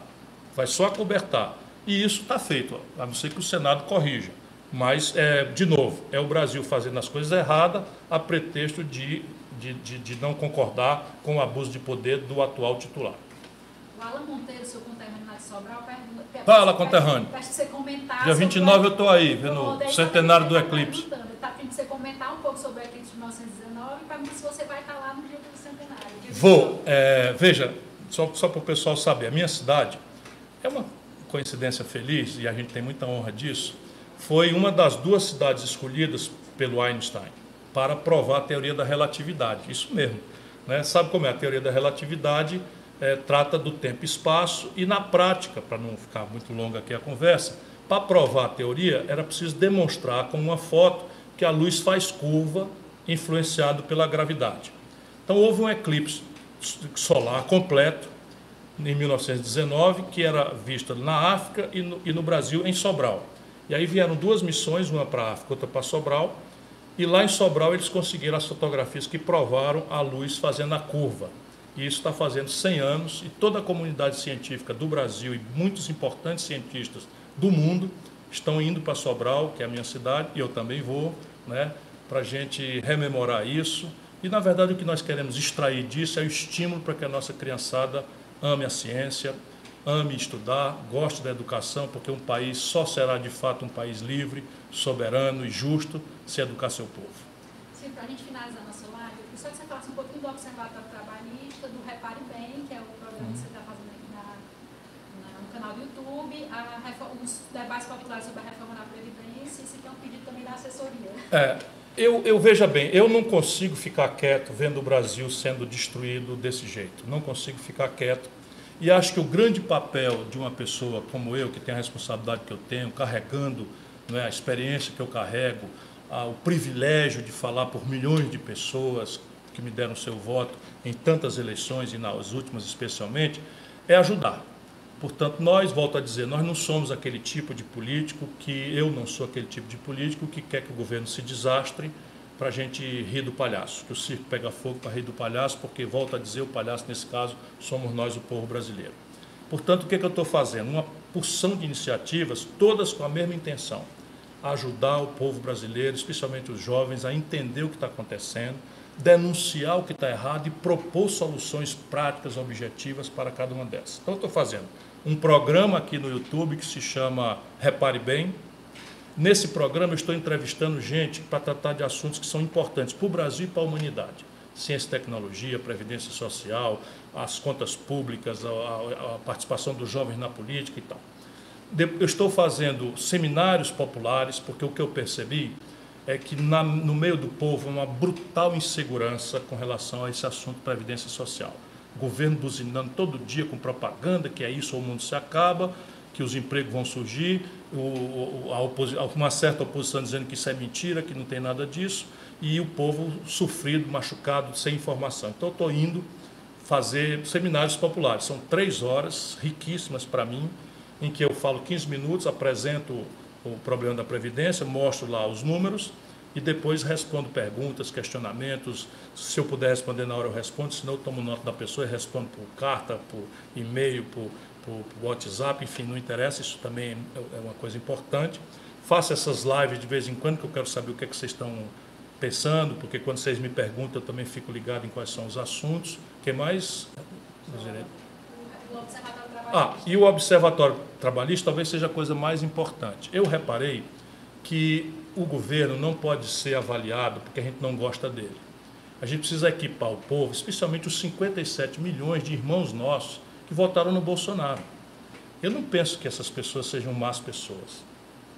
Speaker 1: Vai só acobertar. E isso está feito, a não ser que o Senado corrija. Mas, é, de novo, é o Brasil fazendo as coisas erradas a pretexto de, de, de, de não concordar com o abuso de poder do atual titular.
Speaker 2: O Alan Monteiro, seu conterrâneo de Sobral, pergunta.
Speaker 1: Fala, conterrâneo.
Speaker 2: Peço que você comentar.
Speaker 1: Dia 29 eu estou aí, vendo o centenário do eclipse.
Speaker 2: Está pedindo você comentar um pouco sobre o eclipse de 1919 e pergunta se você vai estar lá no dia do centenário.
Speaker 1: Vou. É, veja, só, só para o pessoal saber, a minha cidade é uma coincidência feliz, e a gente tem muita honra disso, foi uma das duas cidades escolhidas pelo Einstein para provar a teoria da relatividade. Isso mesmo. Né? Sabe como é a teoria da relatividade? é, trata do tempo e espaço, e na prática, para não ficar muito longa aqui a conversa, para provar a teoria era preciso demonstrar com uma foto que a luz faz curva influenciado pela gravidade. Então houve um eclipse solar completo em 1919, que era visto na África e no, e no Brasil em Sobral. E aí vieram duas missões, uma para a África, outra para Sobral, e lá em Sobral eles conseguiram as fotografias que provaram a luz fazendo a curva. E isso está fazendo 100 anos, e toda a comunidade científica do Brasil e muitos importantes cientistas do mundo estão indo para Sobral, que é a minha cidade, e eu também vou, né, para a gente rememorar isso. E, na verdade, o que nós queremos extrair disso é o estímulo para que a nossa criançada ame a ciência, ame estudar, goste da educação, porque um país só será de fato um país livre, soberano e justo se educar seu povo.
Speaker 2: Sim, para a gente finalizar nossa live, eu só que você falasse um pouquinho do Observatório Trabalhista, do Repare Bem, que é o programa que você está fazendo aqui na, na, no canal do YouTube, a, os debates populares sobre a reforma da Previdência, e se tem um pedido também da assessoria.
Speaker 1: É. Eu, eu veja bem, eu não consigo ficar quieto vendo o Brasil sendo destruído desse jeito. Não consigo ficar quieto. E acho que o grande papel de uma pessoa como eu, que tem a responsabilidade que eu tenho, carregando né, a experiência que eu carrego, o privilégio de falar por milhões de pessoas que me deram seu voto em tantas eleições e nas últimas especialmente, é ajudar. Portanto, nós, volto a dizer, nós não somos aquele tipo de político que eu não sou aquele tipo de político que quer que o governo se desastre para a gente rir do palhaço, que o circo pega fogo para rir do palhaço, porque, volto a dizer, o palhaço, nesse caso, somos nós, o povo brasileiro. Portanto, o que, é que eu estou fazendo? Uma porção de iniciativas, todas com a mesma intenção ajudar o povo brasileiro, especialmente os jovens, a entender o que está acontecendo, denunciar o que está errado e propor soluções práticas, objetivas para cada uma dessas. Então, estou fazendo um programa aqui no YouTube que se chama Repare Bem. Nesse programa, estou entrevistando gente para tratar de assuntos que são importantes para o Brasil e para a humanidade. Ciência e tecnologia, previdência social, as contas públicas, a, a, a participação dos jovens na política e tal eu estou fazendo seminários populares, porque o que eu percebi é que na, no meio do povo uma brutal insegurança com relação a esse assunto de previdência social. O governo buzinando todo dia com propaganda que é isso o mundo se acaba, que os empregos vão surgir, o, a uma certa oposição dizendo que isso é mentira, que não tem nada disso, e o povo sofrido, machucado, sem informação. Então, eu estou indo fazer seminários populares. São três horas riquíssimas para mim, em que eu falo 15 minutos, apresento o problema da Previdência, mostro lá os números e depois respondo perguntas, questionamentos. Se eu puder responder na hora, eu respondo, senão eu tomo nota da pessoa e respondo por carta, por e-mail, por, por, por WhatsApp, enfim, não interessa, isso também é, é uma coisa importante. Faço essas lives de vez em quando, que eu quero saber o que, é que vocês estão pensando, porque quando vocês me perguntam, eu também fico ligado em quais são os assuntos. O que mais?
Speaker 2: O observatório
Speaker 1: ah, e o Observatório Trabalhista talvez seja a coisa mais importante. Eu reparei que o governo não pode ser avaliado porque a gente não gosta dele. A gente precisa equipar o povo, especialmente os 57 milhões de irmãos nossos que votaram no Bolsonaro. Eu não penso que essas pessoas sejam más pessoas.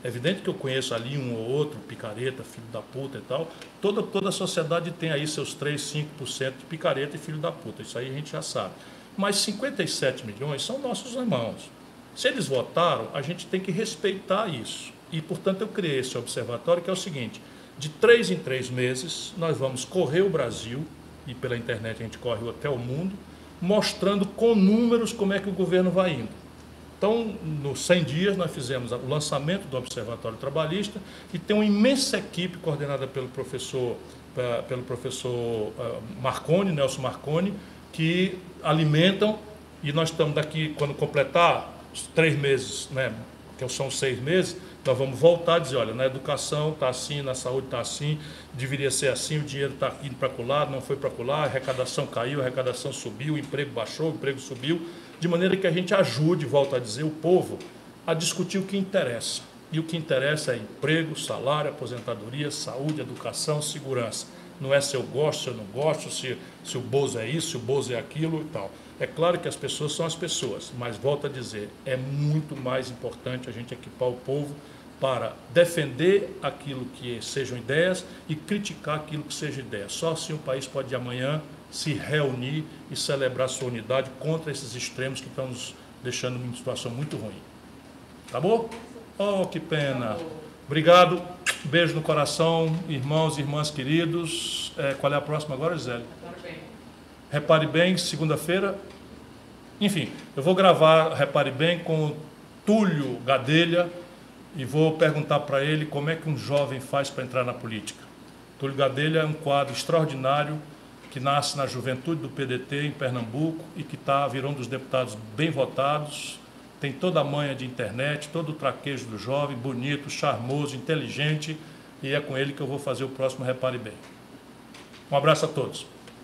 Speaker 1: É evidente que eu conheço ali um ou outro, picareta, filho da puta e tal. Toda, toda a sociedade tem aí seus 3, 5% de picareta e filho da puta. Isso aí a gente já sabe. Mas 57 milhões são nossos irmãos. Se eles votaram, a gente tem que respeitar isso. E, portanto, eu criei esse observatório que é o seguinte: de três em três meses, nós vamos correr o Brasil, e pela internet a gente corre até o mundo, mostrando com números como é que o governo vai indo. Então, nos 100 dias, nós fizemos o lançamento do Observatório Trabalhista e tem uma imensa equipe coordenada pelo professor, pelo professor eh, Marconi, Nelson Marconi, que alimentam, e nós estamos daqui, quando completar os três meses, né, que são seis meses, nós vamos voltar a dizer, olha, na educação está assim, na saúde está assim, deveria ser assim, o dinheiro está indo para colar, não foi para colar, a arrecadação caiu, a arrecadação subiu, o emprego baixou, o emprego subiu, de maneira que a gente ajude, volta a dizer, o povo a discutir o que interessa. E o que interessa é emprego, salário, aposentadoria, saúde, educação, segurança. Não é se eu gosto, se eu não gosto, se, se o Bozo é isso, se o Bozo é aquilo e tal. É claro que as pessoas são as pessoas, mas volto a dizer, é muito mais importante a gente equipar o povo para defender aquilo que sejam ideias e criticar aquilo que seja ideia. Só assim o país pode amanhã se reunir e celebrar sua unidade contra esses extremos que estão nos deixando em uma situação muito ruim. Tá bom? Oh, que pena. Obrigado. Beijo no coração, irmãos e irmãs queridos. É, qual é a próxima agora, Gisele? Repare bem, segunda-feira. Enfim, eu vou gravar Repare Bem com o Túlio Gadelha e vou perguntar para ele como é que um jovem faz para entrar na política. Túlio Gadelha é um quadro extraordinário que nasce na juventude do PDT em Pernambuco e que tá, virou um dos deputados bem votados, tem toda a manha de internet, todo o traquejo do jovem, bonito, charmoso, inteligente, e é com ele que eu vou fazer o próximo Repare Bem. Um abraço a todos.